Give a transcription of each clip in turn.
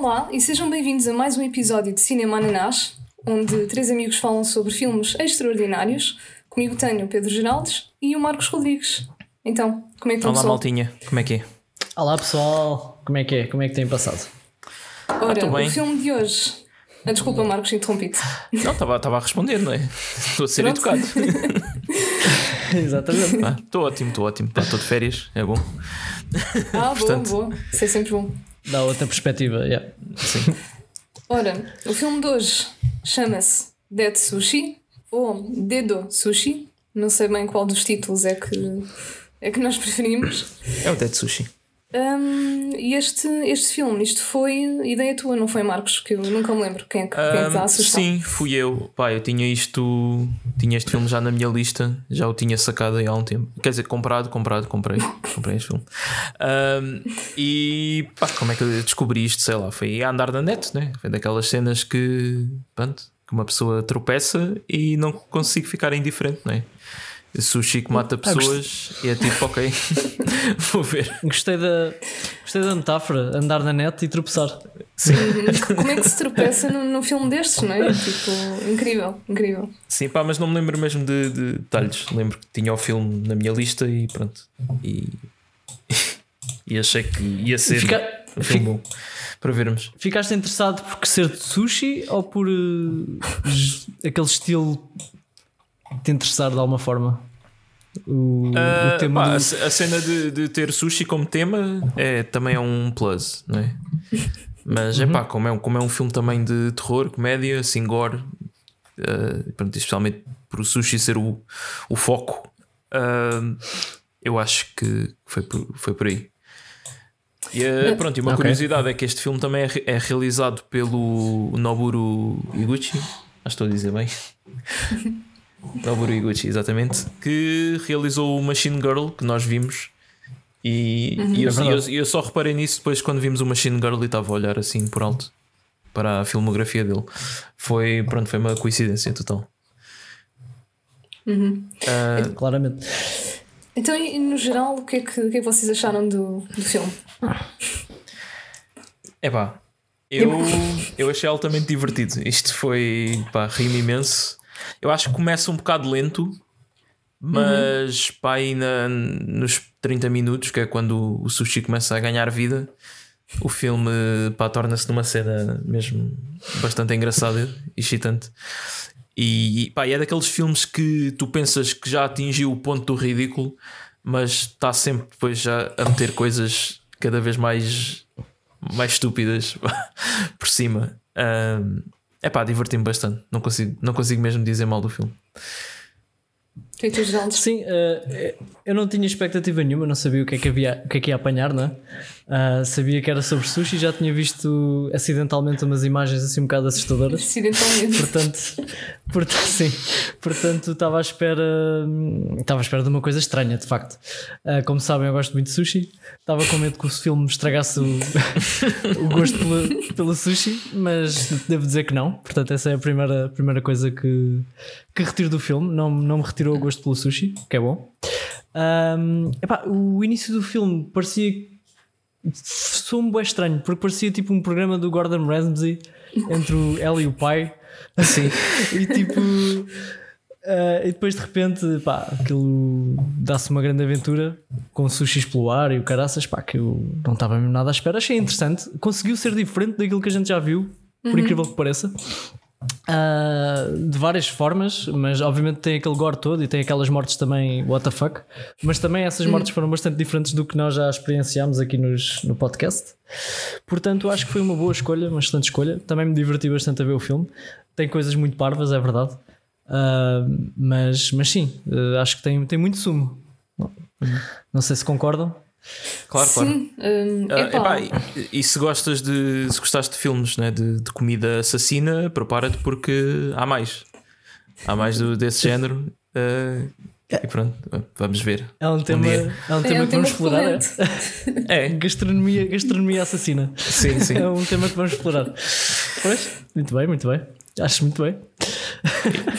Olá e sejam bem-vindos a mais um episódio de Cinema Ananás, onde três amigos falam sobre filmes extraordinários. Comigo tenho o Pedro Geraldes e o Marcos Rodrigues. Então, como é que estão, Olá, pessoal? maltinha, como é que é? Olá pessoal, como é que é? Como é que têm passado? Ora, tô bem. o filme de hoje. Ah, desculpa, Marcos, interrompi-te. Não, estava a responder, não é? Estou a ser Pronto. educado. Exatamente. Ah, Estou ótimo, estou ótimo. Estou de férias, é bom. Ah, Portanto- boa, boa. Isso é sempre bom. Dá outra perspectiva, yeah. Ora, o filme de hoje chama-se Dead Sushi ou Dedo Sushi. Não sei bem qual dos títulos é que, é que nós preferimos. É o Dead Sushi. E este, este filme, isto foi ideia tua, não foi, Marcos? Que eu nunca me lembro quem é que, quem é Ahm, está a sugestão. sim, fui eu. Pá, eu tinha isto. Tinha este filme já na minha lista, já o tinha sacado aí há um tempo. Quer dizer, comprado, comprado, comprei. Comprei este filme. Ahm, e pá, como é que eu descobri isto? Sei lá, foi a andar na net, né? Foi daquelas cenas que. Pronto, que uma pessoa tropeça e não consigo ficar indiferente, não é? Sushi que mata Ah, pessoas e é tipo, ok, vou ver. Gostei da, gostei da metáfora, andar na net e tropeçar. Uhum. Como é que se tropeça num, num filme destes, não é? Tipo, incrível, incrível. Sim, pá, mas não me lembro mesmo de, de detalhes. Lembro que tinha o filme na minha lista e pronto. E, e achei que ia ser Fica- um filme bom para vermos. Ficaste interessado por ser de sushi ou por j- aquele estilo te interessar de alguma forma? O, Ah, o tema pá, do- a, ce- a cena de, de ter sushi como tema é, também é um plus, não é? Mas é pá, como é, um, como é um filme também de terror, comédia, assim, gore, ah, pronto, especialmente por o sushi ser o, o foco, ah, eu acho que foi por, foi por aí. E, ah, pronto, e uma Ok. curiosidade é que este filme também é, é realizado pelo Noburo Iguchi, acho que estou a dizer bem. Noburo Iguchi, exatamente, que realizou o Machine Girl que nós vimos. E, e eu, É eu- eu só reparei nisso depois quando vimos o Machine Girl e estava a olhar assim por alto para a filmografia dele. Foi, pronto, foi uma coincidência total. Ah, Claramente. Então, e, no geral, o que é que, o que é que vocês acharam do, do filme? Epá, eu, eu achei altamente divertido. Isto foi, pá, ri-me imenso. Eu acho que começa um bocado lento, mas pá, aí na- nos 30 minutos, que é quando o sushi começa a ganhar vida, o filme pá, torna-se numa cena mesmo bastante engraçada e excitante. E, e, pá, é daqueles filmes que tu pensas que já atingiu o ponto do ridículo, mas está sempre depois já a meter coisas cada vez mais, mais estúpidas por cima. É pá, diverti-me bastante. Não consigo, não consigo mesmo dizer mal do filme. O que é que? Sim, eh, eu não tinha expectativa nenhuma, não sabia o que é que havia, o que é que ia apanhar, não é? Ah, sabia que era sobre sushi, já tinha visto acidentalmente umas imagens assim um bocado assustadoras. Acidentalmente. Portanto, portanto, sim, portanto estava à espera estava à espera de uma coisa estranha, de facto. Ah, como sabem, eu gosto muito de sushi. Estava com medo que o filme estragasse o, o gosto pelo, pelo sushi, mas devo dizer que não. Portanto, essa é a primeira, primeira coisa que, que retiro do filme. Não, não me retirou o gosto pelo sushi, que é bom. Ahm, epá, o início do filme parecia soou-me bem estranho, porque parecia tipo um programa do Gordon Ramsay entre o ela e o pai. Assim. e tipo. ah, e depois de repente, pá, aquilo dá-se uma grande aventura com sushis pelo ar e o caraças, pá, que eu não estava mesmo nada à espera. Achei interessante, conseguiu ser diferente daquilo que a gente já viu, por incrível que pareça. Ah, de várias formas, mas obviamente tem aquele gore todo e tem aquelas mortes também, what the fuck. Mas também essas mortes foram bastante diferentes do que nós já experienciámos aqui nos, no podcast. Portanto, acho que foi uma boa escolha, uma excelente escolha. Também me diverti bastante a ver o filme. Tem coisas muito parvas, é verdade. Ah, mas, mas sim, ah, acho que tem, tem muito sumo. Não sei se concordam. Claro, claro. Sim, hum, Ah, epá, e, e se gostas de se gostaste de filmes né, de, de comida assassina, prepara-te porque há mais. Há mais do, desse género. ah, e pronto, vamos ver. É um tema, dia. é um tema é um que vamos explorar. é? É, Gastronomia, gastronomia assassina. sim, sim. É um tema que vamos explorar. Pois, muito bem, muito bem. Acho muito bem.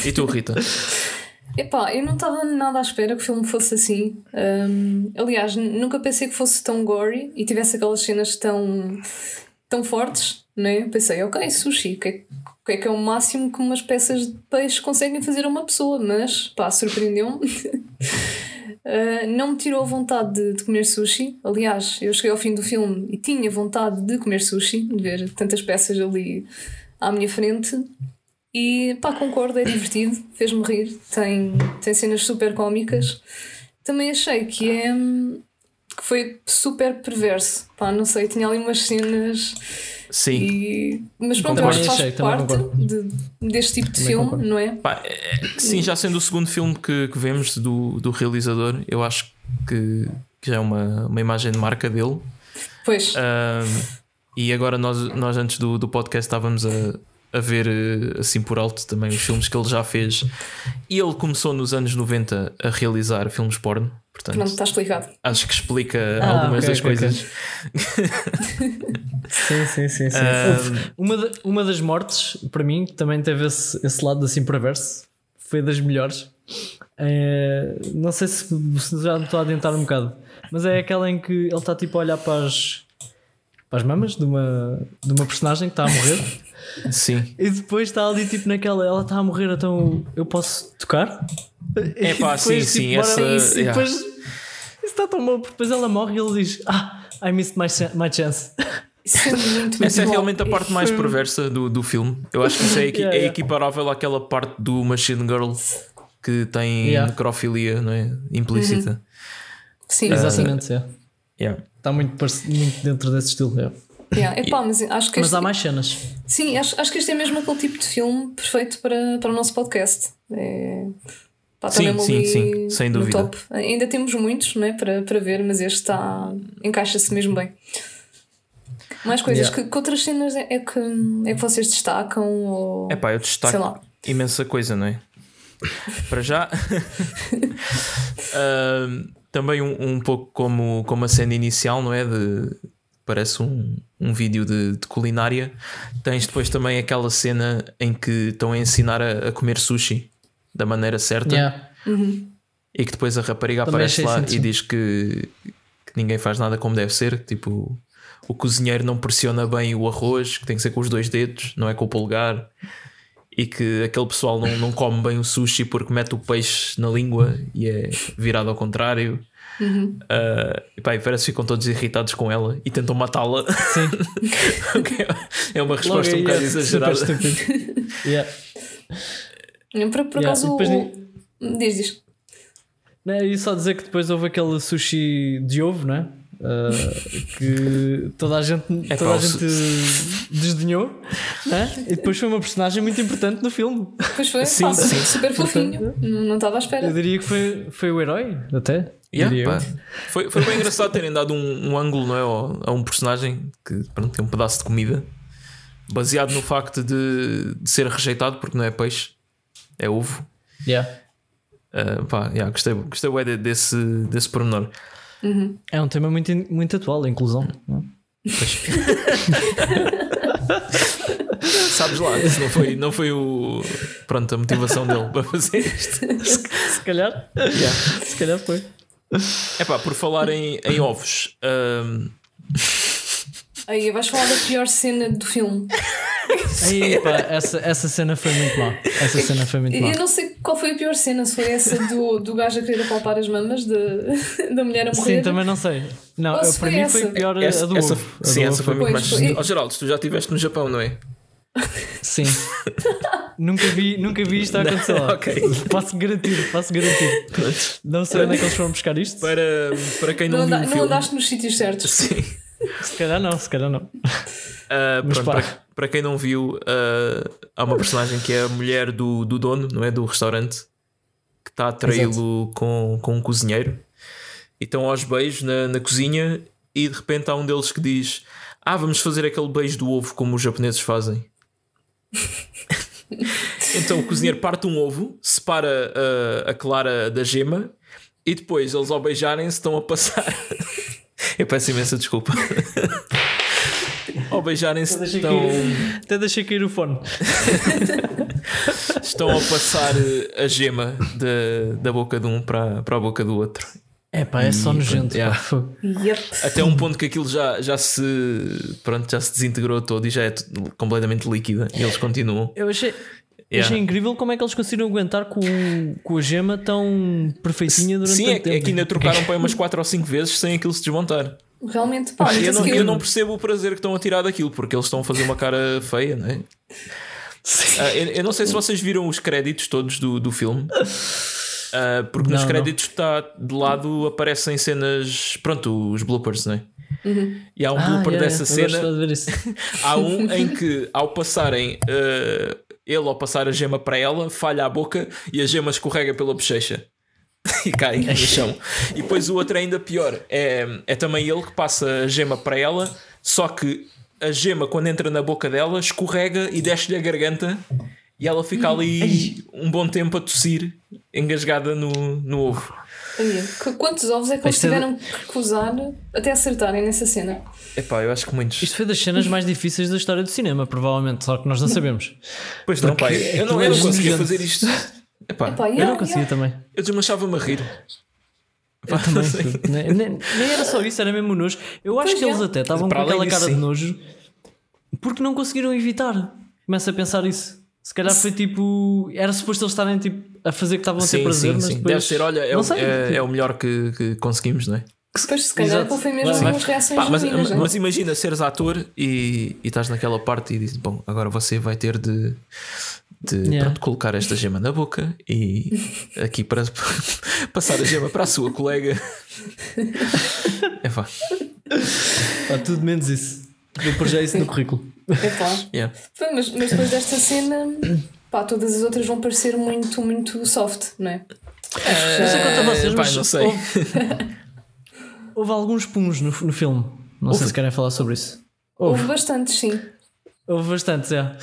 E tu, Rita? Epá, eu não estava nada à espera que o filme fosse assim. Hum, aliás, nunca pensei que fosse tão gory e tivesse aquelas cenas tão, tão fortes. né? Pensei, ok, sushi, o que, é, que é que é o máximo que umas peças de peixe conseguem fazer a uma pessoa? Mas, pá, surpreendeu-me. Uh, não me tirou a vontade de, de, comer sushi. Aliás, eu cheguei ao fim do filme e tinha vontade de comer sushi, de ver tantas peças ali à minha frente. E pá, concordo, é divertido, fez-me rir, tem, tem cenas super cómicas. Também achei que é que foi super perverso. Pá, não sei, tinha ali umas cenas. Sim. E... Mas pronto, eu acho que faz achei, parte de, deste tipo de também filme, concordo. não é? Pá, é, sim, já sendo o segundo filme que, que vemos do, do realizador, eu acho que, que já é uma, uma imagem de marca dele. Pois. e agora nós, nós antes do, do podcast estávamos a, a ver eh, assim por alto também os filmes que ele já fez. E ele começou nos anos 90 a realizar filmes porno. Portanto, Pronto, está explicado. Acho que explica ah, algumas okay, das okay, coisas. Okay. sim, sim, sim. sim. Um... Uma, de, uma das mortes, para mim, também teve esse, esse lado assim perverso. Foi das melhores. É, não sei se, se já me estou a adentrar um bocado, mas é aquela em que ele está tipo a olhar para as, para as mamas de uma, de uma personagem que está a morrer. Sim. E depois está ali tipo naquela, ela está a morrer, então eu posso tocar? É pá, sim, tipo, sim. Essa, isso, yeah. depois isso está tão bom, porque depois ela morre e ele diz: Ah, I missed my, my chance. Isso é muito, Essa é realmente a parte mais perversa do, do filme. Eu acho que isso é, equi yeah, é equiparável àquela parte do Machine Girl que tem yeah. necrofilia não é? implícita. Uhum. Sim, uh, exatamente. É. Yeah. Está muito, muito dentro desse estilo. Yeah. Epá, mas acho que mas há mais cenas. Sim, acho, acho que este é mesmo aquele tipo de filme perfeito para, para o nosso podcast. É... Pá, sim, sim, sim, sem dúvida. Top. Ainda temos muitos né, para, para ver, mas este está encaixa-se mesmo bem. Mais coisas, yeah. que, que, outras cenas é, é, que, é que vocês destacam? Ou, é pá, eu destaco imensa coisa, não é? para já. uh, também um, um pouco como, como a cena inicial, não é? De, parece um, um vídeo de, de, culinária. Tens depois também aquela cena em que estão a ensinar a, a comer sushi da maneira certa yeah. uhum. e que depois a rapariga também aparece lá e diz que, que, ninguém faz nada como deve ser. Tipo, o cozinheiro não pressiona bem o arroz, que tem que ser com os dois dedos, não é com o polegar. E que aquele pessoal não, não come bem o sushi porque mete o peixe na língua e é virado ao contrário. Uhum. Uh, e pá, parece que ficam todos irritados com ela e tentam matá-la. Sim. é uma resposta Logo, um bocado exagerada. yeah. Por, por yeah. acaso. Depois, Diz, diz. Não, e só dizer que depois houve aquele sushi de ovo, não é? Uh, que toda a gente, é toda a gente desdenhou né? e depois foi uma personagem muito importante no filme. Pois foi, sim, sim. super fofinho, não estava à espera. Eu diria que foi, foi o herói, até. Yeah, foi, foi bem engraçado terem dado um, um ângulo não é, a um personagem que pronto, tem um pedaço de comida baseado no facto de, de ser rejeitado porque não é peixe, é ovo. Yeah. Uh, pá, yeah, gostei, gostei desse, desse pormenor. Uhum. É um tema muito, muito atual, a inclusão. É? Sabes lá, isso não foi, não foi o, pronto, a motivação dele para fazer isto. Se, se calhar, yeah. se calhar foi. É pá, por falar em, em ovos. Um... Aí vais falar da pior cena do filme. Pá, essa, essa cena foi muito má. Essa cena foi muito má. Eu não sei qual foi a pior cena, se foi essa do, do gajo a querer apalpar as mamas de, da mulher a morrer. Sim, também não sei. Não, para mim essa. foi pior essa, a do essa, ovo. Sim, essa foi muito mais. Oh, Geraldo, tu já estiveste no Japão, não é? Sim. nunca, vi, nunca vi isto a acontecer lá. Okay. Posso garantir, posso garantir. Não sei onde é que eles foram buscar isto. Para, para quem não, não viu. Não filme. andaste nos sítios certos. Sim. Se calhar não, se calhar não. Uh, pronto, para, para, quem não viu, uh, há uma personagem que é a mulher do, do dono, não é? Do restaurante, que está a traí-lo com, com um cozinheiro. E estão aos beijos na, na cozinha, e de repente há um deles que diz: Ah, vamos fazer aquele beijo do ovo como os japoneses fazem. então o cozinheiro parte um ovo, separa a, a clara da gema e depois eles ao beijarem-se estão a passar. Eu peço imensa desculpa. ao beijarem-se estão. Até deixei cair o fone. estão a passar a gema da, da boca de um para, para a boca do outro. É pá, é só E, nojento. yeah. Yep. Até um ponto que aquilo já, já se pronto, já se desintegrou todo e já é completamente líquida e eles continuam. Eu achei, Yeah. achei incrível como é que eles conseguiram aguentar com, com a gema tão perfeitinha durante Sim, tanto é, que- tempo. é que ainda trocaram para umas 4 ou 5 vezes sem aquilo se desmontar. Realmente, pá, eu, não, eu não percebo o prazer que estão a tirar daquilo porque eles estão a fazer uma cara feia, não é? Ah, eu, eu não sei se vocês viram os créditos todos do, do filme. Ah, porque nos Não, não. créditos está de lado aparecem cenas, pronto, os bloopers, não é? E há um Ah, blooper yeah, dessa yeah, eu cena. Há um em que, ao passarem, eh, ele ao passar a gema para ela, falha a boca e a gema escorrega pela bochecha e cai no chão. E depois o outro é ainda pior: é, é também ele que passa a gema para ela, só que a gema, quando entra na boca dela, escorrega e desce-lhe a garganta. E ela fica ali um bom tempo a tossir, engasgada no, no ovo. quantos ovos é que eles é tiveram que usar até acertarem nessa cena? Epá, eu acho que muitos. Isto foi das cenas mais difíceis da história do cinema, provavelmente, só que nós não sabemos. Pois não, pai. Eu não, eu não é conseguia fazer isto. Epá, Epá, Eu yeah, não conseguia yeah. também. eu desmanchava-me a rir. Eu também. nem, nem- nem era só isso, era mesmo nojo. Eu acho Pois que eles é. até estavam com aquela cara sim. de nojo porque não conseguiram evitar. Começa a pensar isso. Se calhar foi tipo. Era suposto eles estarem tipo, a fazer que estavam a ter Sim, prazer, sim, mas sim. depois. Deve ser, olha, é, não o, sei. é, é o melhor que, que conseguimos, não é? Depois, se calhar, Exato. foi mesmo Vai- umas reações Pá, mas, genuínas, mas, não é? mas imagina seres ator e, e estás naquela parte e dizes: Bom, agora você vai ter de, de Yeah. pronto, colocar esta gema na boca e aqui para passar a gema para a sua colega. É pá, Pá, tudo menos isso. Vou pôr já isso no currículo. Epá. yeah. Foi, mas, mas depois desta cena, pá, todas as outras vão parecer muito, muito soft, não é? Não sei quanto a vocês, pá, mas não sei. Houve, houve alguns puns no, no filme. Não sei se querem falar sobre isso. Houve Houve, bastantes, sim. houve bastantes, é.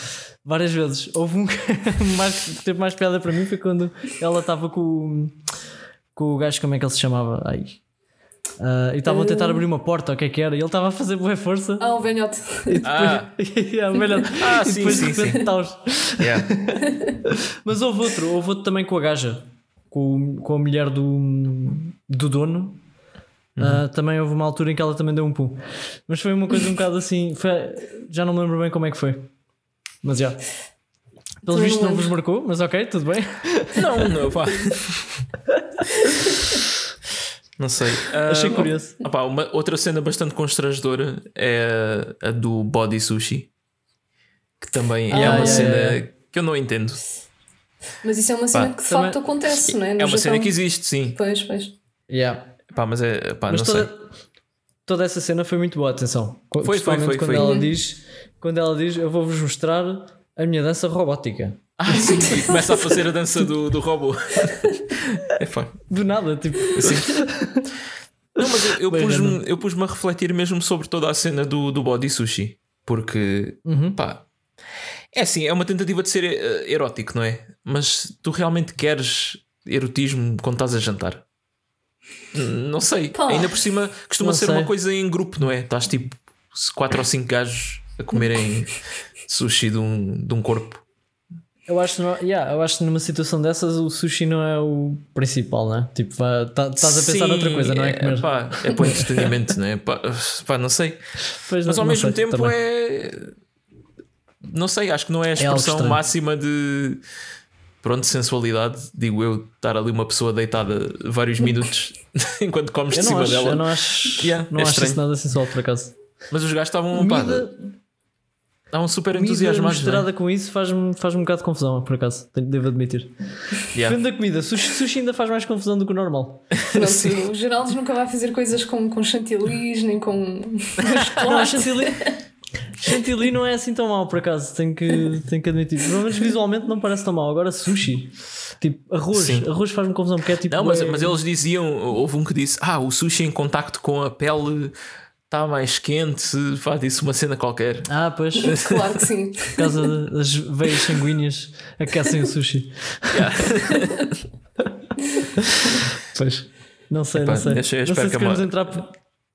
Várias vezes. Houve um que mais, teve mais piada para mim foi quando ela estava com, o- com o gajo, como é que ele se chamava? Ai. Ah, e estavam a tentar abrir uma porta, o que é que era? E ele estava a fazer boa força. Ah, o velhote. E depois, Ah. Yeah, o velhote. Ah, e sim, depois sim, de repente sim. taus. Yeah. Mas houve outro, houve outro também com a gaja, com, com a mulher do, do dono. Ah, também houve uma altura em que ela também deu um pum. Mas foi uma coisa um bocado assim. foi- já não me lembro bem como é que foi. Mas já. Pelo visto não vos marcou, mas ok, tudo bem. Não, não, pá. Não sei. Ah, Achei curioso. opá, uma, outra cena bastante constrangedora é a do body sushi. Que também é Ah, uma yeah, cena yeah. que eu não entendo. Mas isso é uma cena Pá, que de também- facto acontece, não é? No é uma cena Japão. que existe, sim. Pois, pois. Yeah. Pá, mas é. Pá, Mas não toda, sei. toda essa cena foi muito boa, atenção. Foi, foi, Principalmente foi, quando foi. ela diz, quando ela diz, eu vou-vos mostrar a minha dança robótica. Ah, sim, e começa a fazer a dança do, do robô. É pá. Do nada, tipo. Não, mas eu, eu pus-me eu pus-me a refletir mesmo sobre toda a cena do, do body sushi. Porque, Uhum. pá, é assim, é uma tentativa de ser eh, erótico, não é? Mas tu realmente queres erotismo quando estás a jantar? Não sei. Pá. Ainda por cima costuma Não ser sei. uma coisa em grupo, não é? Estás tipo quatro ou cinco gajos a comerem sushi de um, de um corpo. Eu acho, yeah, eu acho que numa situação dessas o sushi não é o principal, né? Tipo, tá- estás a pensar Sim, noutra coisa, não é? É, pá, é para o entretenimento, não é? Pá, pá, não sei. Pois Mas não- ao não mesmo sei, tempo também. é. Não sei, acho que não é a algo expressão estranho. máxima de. Pronto, sensualidade, digo eu, estar ali uma pessoa deitada vários minutos enquanto comes de Eu não cima acho, dela. eu não acho, Yeah, não é acho estranho. isso nada sensual por acaso. Mas os gajos estavam Comida, estavam super entusiasmados. é? misturada com isso faz-me faz um bocado de confusão, por acaso. Tenho- Devo admitir. Yeah. Depende da comida. Sushi, sushi ainda faz mais confusão do que o normal. Pronto, o Geraldo nunca vai fazer coisas com, com chantilis, nem com. Não, chantilly, chantilly não é assim tão mau, por acaso. Tenho que, tenho que admitir. Pelo menos visualmente não parece tão mau. Agora, sushi, tipo, arroz. Sim. Arroz faz-me confusão porque é tipo. Não, mas, mas eles diziam, houve um que disse: Ah, o sushi em contacto com a pele está mais quente, faz isso uma cena qualquer. Ah, pois. Claro que sim. Por causa das veias sanguíneas aquecem o sushi. Yeah. Pois. Não sei, Epá, não sei. eu espero- eu não sei se queremos mo- entrar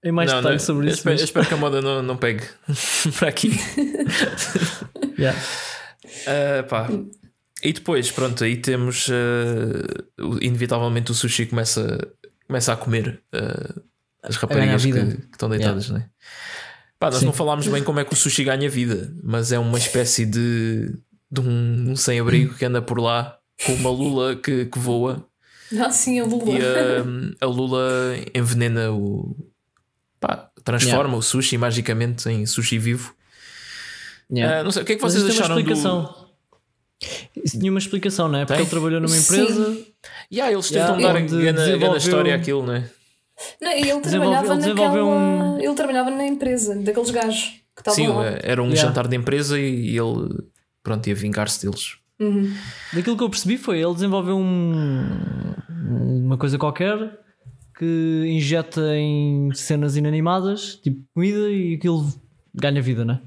em mais Não, não, detalhes sobre eu isso. espero, mas- eu espero que a moda não, não pegue para aqui. Yeah. Ah, pá. E depois, pronto, aí temos o- inevitavelmente o sushi começa começa a comer uh, as raparigas que, que estão deitadas, né? Pá, nós Sim. não falámos bem como é que o sushi ganha vida, mas é uma espécie de, de um, um sem-abrigo que anda por lá com uma lula que, que voa Ah, sim, a Lula. e a, a lula envenena o. Pá, transforma o sushi magicamente em sushi vivo. Yeah. Ah, não sei, o que é que vocês isso tem uma acharam do. explicação. Isso tinha uma explicação, não é? Porque Tem? ele trabalhou numa Sim. empresa. Yeah, eles Yeah, tentam dar onde grande, grande desenvolveu- história àquilo, né? Não, e ele Desenvolve- trabalhava ele desenvolveu naquela. um- Ele trabalhava na empresa, daqueles gajos que estavam Sim, lá. era um Yeah. jantar de empresa e ele pronto, ia vingar-se deles. Uhum. Daquilo que eu percebi foi ele desenvolveu um, uma coisa qualquer que injeta em cenas inanimadas, tipo comida, e aquilo ganha vida, né?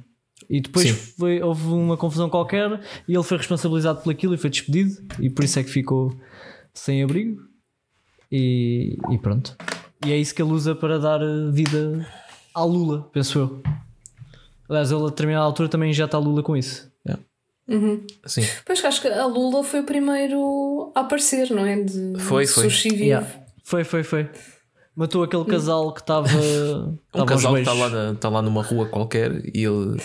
E depois foi, houve uma confusão qualquer e ele foi responsabilizado por aquilo e foi despedido, e por isso é que ficou sem abrigo. E, e pronto. E é isso que ele usa para dar eh, vida à Lula, penso eu. Aliás, ele a determinada altura também injeta a Lula com isso. Yeah. Sim. Pois que acho que a Lula foi o primeiro a aparecer, não é? De Foi, foi. sushi vivo. Yeah. Foi, foi, foi. Matou aquele casal que estava. Um casal que está lá, na- tá lá numa rua qualquer e ele.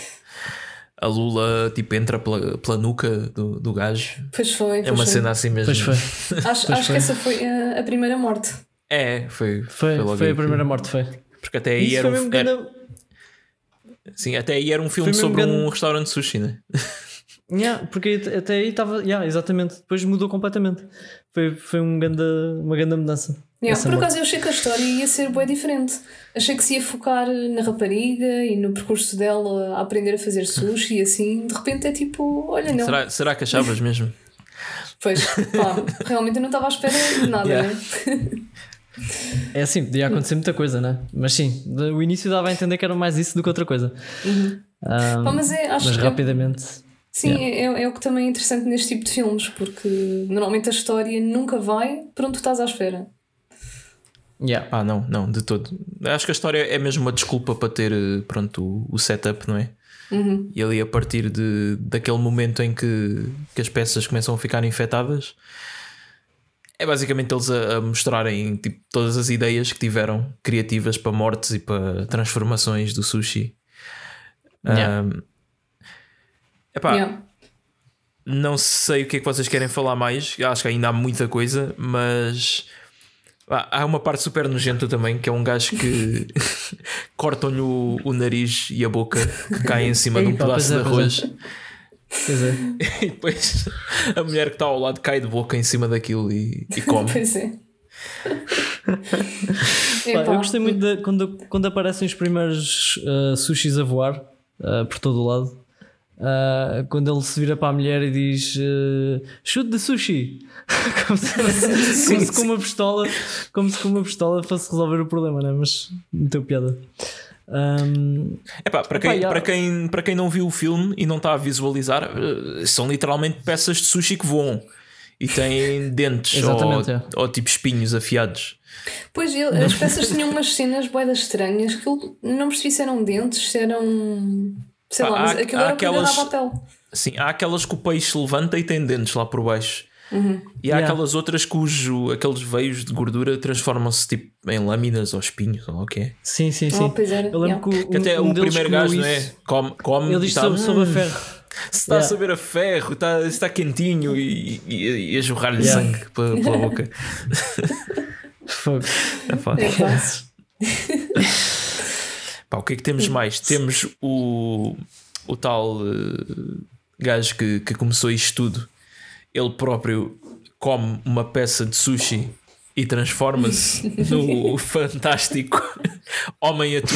A Lula tipo entra pela, pela nuca do, do gajo. Pois foi. É pois uma foi. cena assim mesmo. Pois foi. Acho, pois acho foi. que essa foi a, a primeira morte. É, foi. Foi, foi aí a primeira morte, foi. que- Porque até aí Isso era foi um, era- grande- sim, até aí era um filme Foi sobre um grande- restaurante de sushi, né? Yeah, porque até aí estava. Yeah, exatamente. Depois mudou completamente. Foi, foi um grande, uma grande mudança. Yeah, por acaso eu achei que a história ia ser bem diferente. Achei que se ia focar na rapariga e no percurso dela a aprender a fazer sushi e assim. De repente é tipo, olha, não. Será, será que achavas mesmo? Pois, pá, realmente eu não estava à espera de nada, Yeah. né? É assim, podia acontecer muita coisa, né? Mas sim, o início dava a entender que era mais isso do que outra coisa. Ah, Pá, mas é, mas é- rapidamente. Sim, é, é o que também é interessante neste tipo de filmes, porque normalmente a história nunca vai para onde tu estás à espera. Yeah. Ah, não, não, de todo. Acho que a história é mesmo uma desculpa para ter eh, pronto, o, setup, não é? E ali a partir de, daquele momento em que, que as peças começam a ficar infectadas, é basicamente eles a, a mostrarem tipo, todas as ideias que tiveram criativas para mortes e para transformações do sushi. Yeah. Ahm, epá, Yeah. não sei o que é que vocês querem falar mais. Acho que ainda há muita coisa, mas há uma parte super nojenta também, que é um gajo que cortam-lhe o, o nariz e a boca que cai em cima de um Ei, pá, pedaço pois é, de pois arroz. Quer dizer, E depois a mulher que está ao lado cai de boca em cima daquilo e, e come. Pois é. Pá, eu gostei muito de, quando, quando aparecem os primeiros ah, sushis a voar ah, por todo o lado. Ah, quando ele se vira para a mulher e diz uh, chute de sushi como, se, como se com uma pistola como se com uma pistola fosse resolver o problema, né? mas meteu piada. Ahm, Epá, para, quem, já- para, quem, para quem não viu o filme e não está a visualizar, são literalmente peças de sushi que voam e têm dentes ou, é. ou tipo espinhos afiados. Pois ele- as peças tinham umas cenas boedas estranhas que eu não percebi se eram dentes, se eram. Sei Pá, lá, mas há- aquilo há era que aquelas- a pele. Sim, há aquelas que o peixe levanta e tem dentes lá por baixo. E há Yeah. aquelas outras cujo aqueles veios de gordura transformam-se tipo em lâminas ou espinhos ou o que é. sim, sim, sim. Oh, pois era, Eu lembro yeah. que, Que o, até um o deles primeiro gajo, não é? Come, come Ele e diz tá, sobre, sobre a "Hum, ferro. Se está a Yeah. saber a ferro, está, está quentinho e, e, e a jorrar-lhe Yeah. sangue pela, pela boca. Fogo. Epá. Epá. Pá, o que é que temos mais? Temos o, o tal eh, gajo que, que começou isto tudo. Ele próprio come uma peça de sushi e transforma-se no fantástico Homem Atum.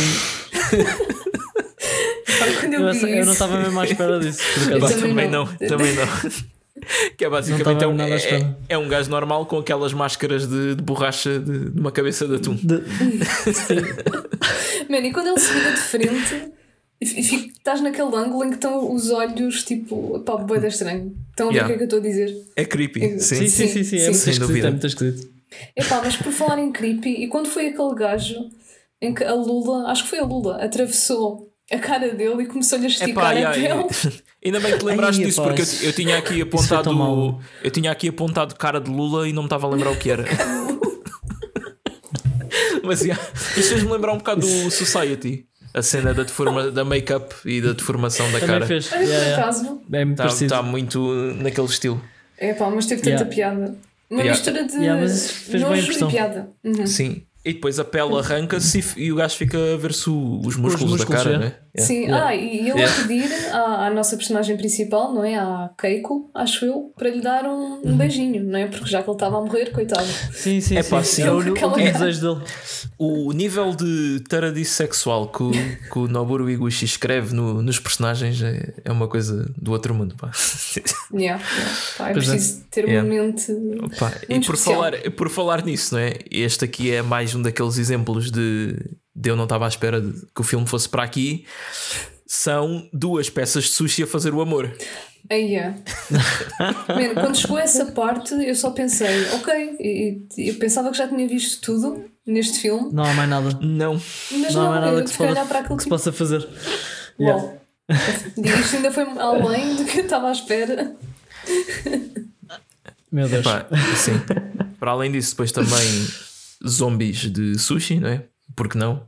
Eu, Eu, eu não estava mesmo à espera disso. Eu também também não. não, também não. Que é basicamente é um, é, é um gajo normal com aquelas máscaras de, de borracha de, de uma cabeça de atum. De- Mano, e quando ele se vira de frente e fico- estás naquele ângulo em que estão os olhos tipo, pá, boeda estranho. Estão a ver Yeah. o que é que eu estou a dizer? É creepy, sim. Sim, sim, sim, sim. É Sim. muito. É muito esquisito. Epá, mas por falar em creepy, e quando foi aquele gajo em que a Lula, acho que foi a Lula, atravessou a cara dele e começou-lhe a esticar Epá, a yeah, pele. Ainda bem que te lembraste Ai, disso, porque eu, eu tinha aqui apontado eu tinha aqui apontado cara de Lula e não me estava a lembrar o que era. Mas yeah, isto fez-me lembrar um bocado do Society. A cena da, deforma, da make-up e da deformação da Também cara. fez. Por Yeah, yeah. É Está parecido. tá muito naquele estilo. É pá, mas teve tanta Yeah. piada. Uma Yeah. mistura de Yeah, mas fez bem nojo impressão. e piada. Uhum. Sim. E depois a pele arranca-se e e o gajo fica a ver-se os músculos, músculos, da cara, é. né? Yeah. Sim, Yeah. ah, e ele Yeah. a pedir à, à nossa personagem principal, não é? À Keiko, acho eu, para lhe dar um, um beijinho, não é? Porque já que ele estava a morrer, coitado. Sim, sim, É sim. pá, sim. É o Aquela- desejo dele. O nível de taradice sexual que o, que o Noboru Iguchi escreve no- nos personagens é, é uma coisa do outro mundo. Pá. Yeah, yeah. Pá, é Pois é. preciso ter Yeah. uma mente. Pá, e por especial. falar, por falar nisso, não é? Este aqui é mais um daqueles exemplos de, de eu não estava à espera de que o filme fosse para aqui. São duas peças de sushi a fazer o amor. Aí é. Man, quando chegou essa parte, eu só pensei, ok, e, e eu pensava que já tinha visto tudo neste filme, Não há mais nada. Não. mas Não há não, mais nada que se, pode, que se que possa fazer. Yeah. Uau. Digo, isto ainda foi além do que eu estava à espera. Meu Deus. Pá, sim. Para além disso, depois também zombies de sushi, não é? Porque não?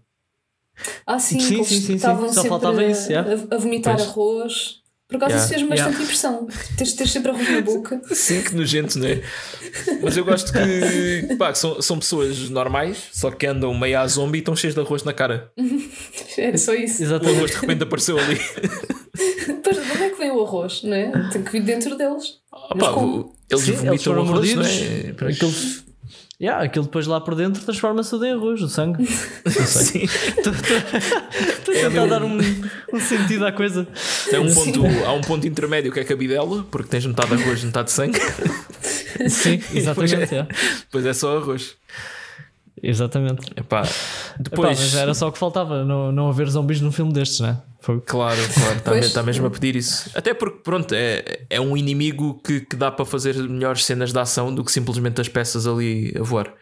Ah, sim, Sim, eles sim, sim, sim. estavam Só sempre faltava a, isso, yeah. a, a vomitar Pois. arroz. Por acaso Yeah. isso fez-me bastante Yeah. impressão. Tens, tens sempre arroz na boca. Sim, que nojento, não é? Mas eu gosto que, pá, que são, são pessoas normais, só que andam meio a zombie e estão cheios de arroz na cara. Era só isso. O Exatamente. arroz de repente apareceu ali. Depois, de onde é que vem o arroz? Não é? Tem que vir dentro deles. Ah, Mas pá, o- eles Sim, vomitam eles o arroz, não mordidos. é? Aquilo, yeah, aquilo depois lá por dentro transforma-se tudo em arroz, o sangue. Sim. Estou a tentar dar um, um sentido à coisa. Tem um ponto, há um ponto intermédio que é cabidela, porque tens metade de arroz, metade de sangue. Sim, exatamente. Depois é, yeah. depois é só arroz. Exatamente. Epá, Epá, depois. mas era só o que faltava, não, não haver zombies num filme destes, né? Foi. Claro, claro, está tá mesmo a pedir isso. Até porque, pronto, é, é um inimigo que, que dá para fazer melhores cenas de ação do que simplesmente as peças ali a voar.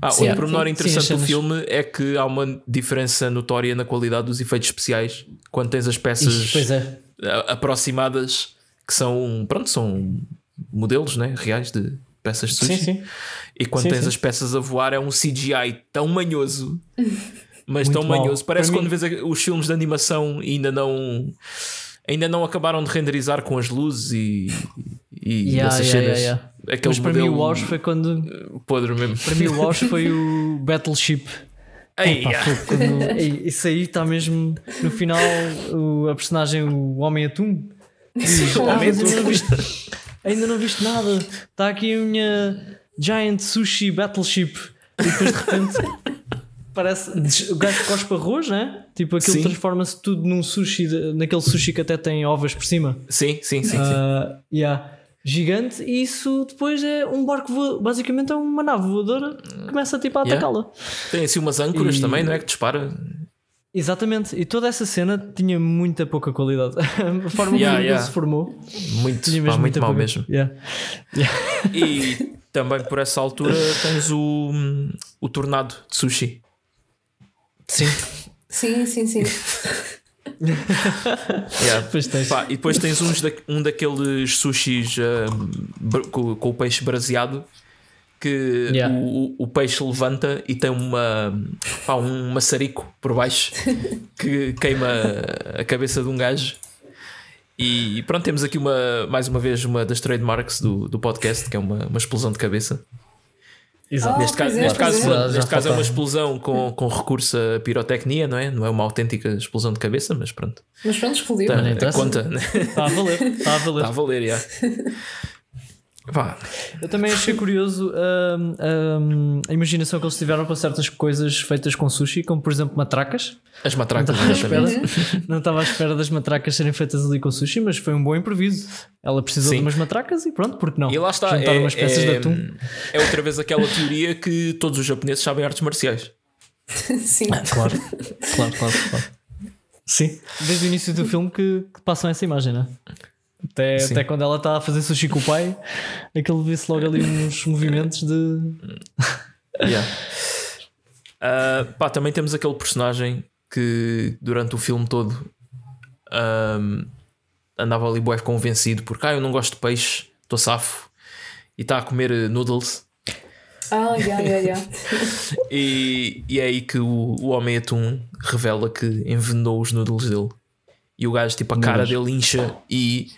Ah, Sim, outro pormenor sim. interessante Sim, do filme é que há uma diferença notória na qualidade dos efeitos especiais quando tens as peças Pois é. aproximadas que são, pronto, são modelos né, reais de peças de sushi. Sim, sim. E quando Sim, tens sim. as peças a voar é um CGI tão manhoso, mas Muito tão mau. manhoso. Parece Para quando mim- vês os filmes de animação e ainda não ainda não acabaram de renderizar com as luzes e, e Yeah, essas yeah, cenas. yeah, yeah. Mas para mim o auge foi quando. podre mesmo. Para mim o auge foi o Battleship. Ei, Epá, yeah. quando- Ei, isso aí está mesmo no final o, a personagem, o Homem Atum. diz, O "Ah, Homem mas ainda não viste, nada. Está aqui a minha Giant Sushi Battleship. E depois de repente parece. O gajo cospe arroz, né? Tipo aquilo transforma-se tudo num sushi, naquele sushi que até tem ovas por cima. Sim, sim, sim. sim. Ah, yeah. Gigante, e isso depois é um barco voador, basicamente é uma nave voadora que começa tipo a Yeah. atacá-la. Tem assim umas âncoras E- também, não é? Que dispara. Exatamente, e toda essa cena tinha muita pouca qualidade. a forma Yeah, como yeah. ele se formou Muito, tinha pá, mesmo muito mal pouca. mesmo. Yeah. E também por essa altura tens o, o tornado de sushi. Sim, Sim, sim, sim. Yeah. pois tens. Pá, e depois tens uns da- um daqueles sushis br- com, com o peixe braseado que Yeah. o, o- peixe levanta e tem uma, pá, um maçarico por baixo que queima a cabeça de um gajo. E pronto, temos aqui uma, mais uma vez uma das trademarks do, do podcast, que é uma, uma explosão de cabeça. Exato. Ah, neste é, neste caso, é. Neste caso é uma faltava. explosão com, com recurso a pirotecnia, não é? Não é uma autêntica explosão de cabeça, mas pronto. Mas pronto, explodiu. Tá, conta, né? Está a valer, está a valer. Está a valer, já. Vá. Eu também achei curioso hum, hum, a imaginação que eles tiveram para certas coisas feitas com sushi, como por exemplo matracas. As Não matracas, estava à espera, não estava à espera das matracas serem feitas ali com sushi, mas foi um bom improviso. Ela precisou Sim. de umas matracas e pronto, porque não? E lá está. Juntar É, umas peças de é, atum. é outra vez aquela teoria que todos os japoneses sabem artes marciais. Sim. Claro, claro, claro, claro. Sim, desde o início do filme que, que passam essa imagem, né? Até, Sim. até quando ela está a fazer sushi com o pai, aquele vê-se logo ali uns movimentos de. Yeah. Ah, pá, também temos aquele personagem que durante o filme todo ahm, andava ali bué convencido porque ah, eu não gosto de peixe, estou safo e está a comer eh, noodles. Ah, yeah, yeah, yeah. E, e é aí que o, o Homem Atum revela que envenenou os noodles dele. E o gajo, tipo, a cara dele incha e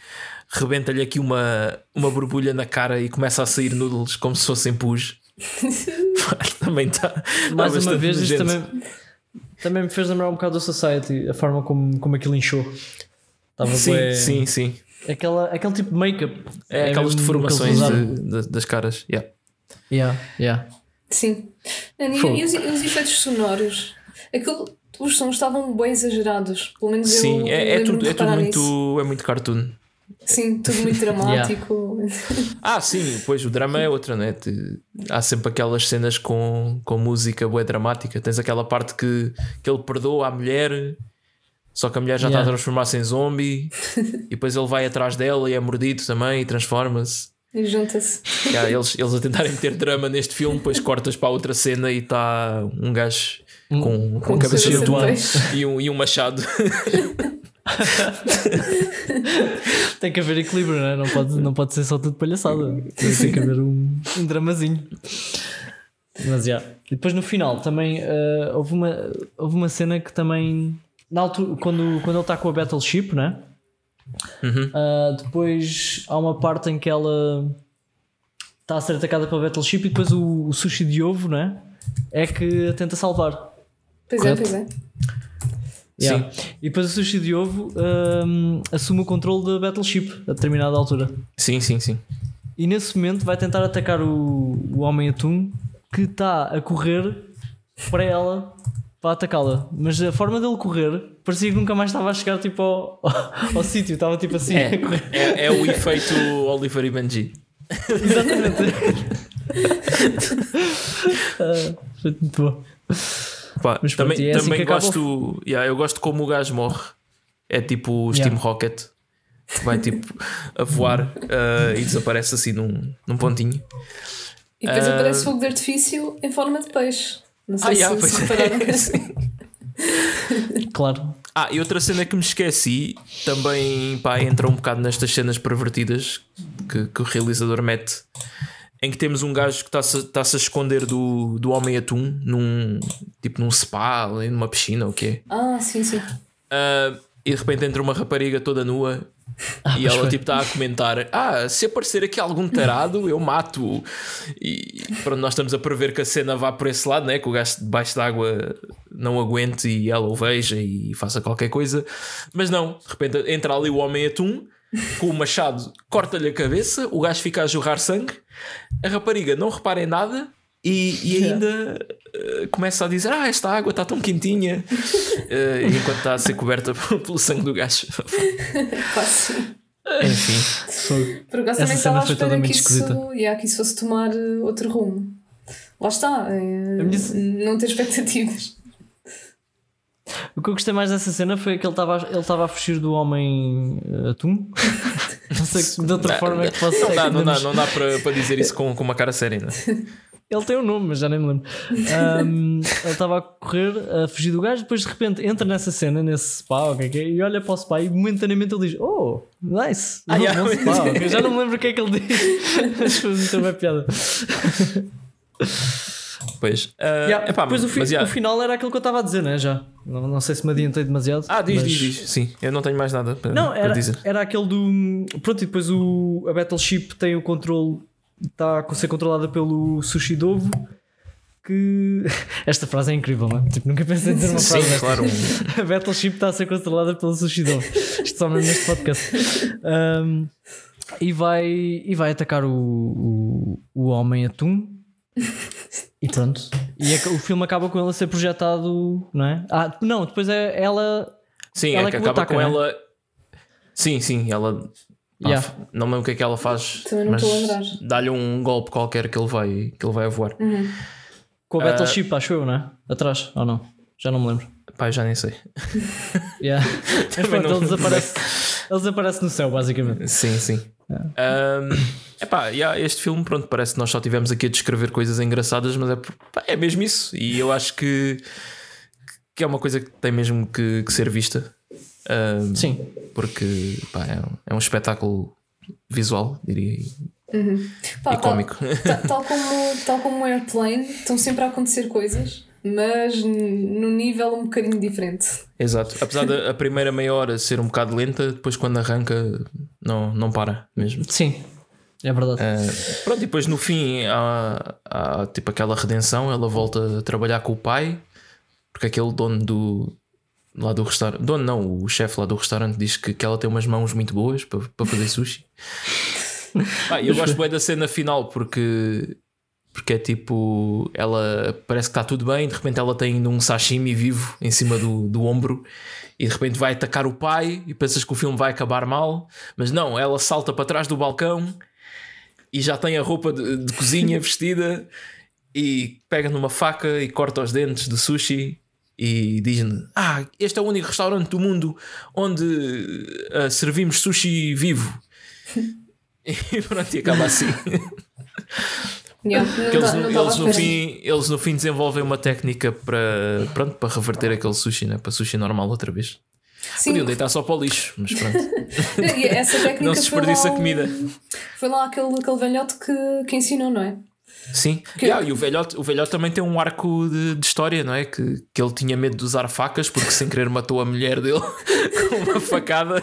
rebenta-lhe aqui uma, uma borbulha na cara e começa a sair noodles como se fossem pus. também está. Mais uma vez, isto também, também me fez lembrar um bocado do Society, a forma como, como aquilo inchou. Estava Sim, bué- sim, sim. Aquela, aquele tipo de make-up. É, aquelas mesmo deformações de- de- das caras. Yeah. Yeah, yeah. Sim. E, e os, e os efeitos sonoros? Aquilo, os sons estavam bem exagerados. Pelo menos Sim, eu é, é tudo, é tudo muito, é muito cartoon. Sim, tudo muito dramático. Ah, sim, pois o drama é outra, né? Há sempre aquelas cenas com, com música boa dramática. Tens aquela parte que, que ele perdoa a mulher, só que a mulher já está Yeah. a transformar-se em zombie, e depois ele vai atrás dela e é mordido também e transforma-se. E junta-se. Yeah, eles, eles a tentarem meter drama neste filme, depois cortas para outra cena e está um gajo com, com a cabeça cabeça de peixe. e um, e um machado. Tem que haver equilíbrio, não é? Não pode, não pode ser só tudo palhaçada. Tem que haver um, um dramazinho. Mas já. E depois no final também eh, houve, uma, houve uma cena que também. Na altura, quando, quando ele está com a Battleship, né? Ah, depois há uma parte em que ela está a ser atacada pela Battleship e depois o, o sushi de ovo, né? É que a tenta salvar. Pois é, Correto. pois é. Yeah. E depois o sushi de ovo hum, assume o controle da Battleship a determinada altura. Sim, sim, sim. E nesse momento vai tentar atacar o, o Homem Atum que está a correr para ela para atacá-la. Mas a forma dele correr parecia que nunca mais estava a chegar tipo ao, ao, ao sítio. Estava tipo assim a correr. É, é o efeito Oliver e Benji. Exatamente. Ah, foi muito bom. Pá, Mas pronto, também e é assim também gosto, yeah, eu gosto como o gajo morre. É tipo o Steam Yeah. Rocket. Vai tipo a voar uh, e desaparece assim num, num pontinho. E depois Ah. aparece fogo de artifício em forma de peixe. Não sei Ah, se, yeah, se é. repararam. Sim. Claro. Ah, e outra cena que me esqueci também pá, entra um bocado nestas cenas pervertidas que, que o realizador mete. Em que temos um gajo que está-se está-se a esconder do, do homem atum num tipo num spa, ali numa piscina ou o quê. Ah, sim, sim. Ah, e de repente entra uma rapariga toda nua e ela tipo está a comentar: Ah, se aparecer aqui algum tarado, eu mato. E pronto, nós estamos a prever que a cena vá por esse lado, né? que o gajo debaixo d'água não aguente e ela o veja e faça qualquer coisa. Mas não, de repente entra ali o homem atum com o machado, corta-lhe a cabeça, o gajo fica a jorrar sangue, a rapariga não repara em nada. E, e ainda eh, começa a dizer: Ah, esta água está tão quentinha, Eh, enquanto está a ser coberta pelo sangue do gajo. Enfim, Por acaso Essa também cena estava à foi espera totalmente que isso, yeah, que isso fosse tomar eh, outro rumo. Lá está. A minha- Não ter expectativas. O que eu gostei mais dessa cena foi que ele estava a- ele a fugir do homem eh, atum. não sei de outra forma é que posso não dá, não dá, não dá para, para dizer isso com, com uma cara séria. Não? é? Ele tem um nome, mas já nem me lembro. Ahm, ele estava a correr, a fugir do gajo, depois de repente entra nessa cena, nesse spa, ok, ok, e olha para o spa e momentaneamente ele diz: Oh, nice! Ah, bom yeah. spa, ok. Já não me lembro o que é que ele diz, mas foi muito bem piada. Pois, ah, Yeah, epá, depois o, fi- yeah. o final era aquilo que eu estava a dizer, né? Já. Não, não sei se me adiantei demasiado. Ah, diz, mas- diz, diz. Sim, eu não tenho mais nada para, Não, para era, dizer. era aquele do. Pronto, e depois o, a Battleship tem o controle. Está a ser controlada pelo Sushi Dovo. Que. Esta frase é incrível, não é? Tipo, nunca pensei em dizer uma Sim, frase. desta. claro. A Battleship está a ser controlada pelo Sushi Dovo. Isto só mesmo neste podcast. Um, e, vai, e vai atacar o, o, o Homem Atum. E pronto. E é que o filme acaba com ele a ser projetado, não é? Ah, não, depois é ela. Sim, Ela é que é que o acaba ataca, com né? ela. Sim, sim, ela. Ah, Yeah. f- não lembro o que é que ela faz, Também não mas estou a lembrar. dá-lhe um golpe qualquer que ele vai, que ele vai a voar. Com a Battleship, acho eu, não é? Atrás, ou não? Já não me lembro. Pá, eu já nem sei. Yeah. Mas pronto, não- ele desaparece, ele desaparece no céu, basicamente. Sim, sim. Um, epá, yeah, este filme, pronto, parece que nós só tivemos aqui a descrever coisas engraçadas, mas é, é mesmo isso. E eu acho que, que é uma coisa que tem mesmo que, que ser vista. Um, Sim. Porque pá, é, um, é um espetáculo visual, diria. Pá, e tal- cómico. ta- tal, como, tal como o Airplane, estão sempre a acontecer coisas, mas num nível um bocadinho diferente. Exato. Apesar da primeira meia hora ser um bocado lenta, depois quando arranca não, não para mesmo. Sim, é verdade. Uh, pronto, e depois no fim há, há tipo aquela redenção, ela volta a trabalhar com o pai, porque aquele dono do lá do restaurante, dono não, o chefe lá do restaurante diz que, que ela tem umas mãos muito boas para, para fazer sushi. Ah, e eu gosto bem da cena final porque porque é tipo ela parece que está tudo bem, de repente ela tem ainda um sashimi vivo em cima do, do ombro e de repente vai atacar o pai e pensas que o filme vai acabar mal, mas não, ela salta para trás do balcão e já tem a roupa de, de cozinha vestida e pega numa faca e corta os dentes do sushi e diz-me: Ah, este é o único restaurante do mundo onde ah, servimos sushi vivo. E pronto, e acaba assim. Yeah, não eles, dá- não eles no fim, eles no fim desenvolvem uma técnica para, pronto, para reverter aquele sushi, né? para sushi normal outra vez. Sim, Podiam deitar só para o lixo, mas pronto. essa técnica Não se desperdiça lá o- comida. Foi lá aquele, aquele velhote que, que ensinou, não é? Sim, Que- Yeah, e o velhote, o velhote também tem um arco de, de história, não é? Que, que ele tinha medo de usar facas porque sem querer matou a mulher dele com uma facada.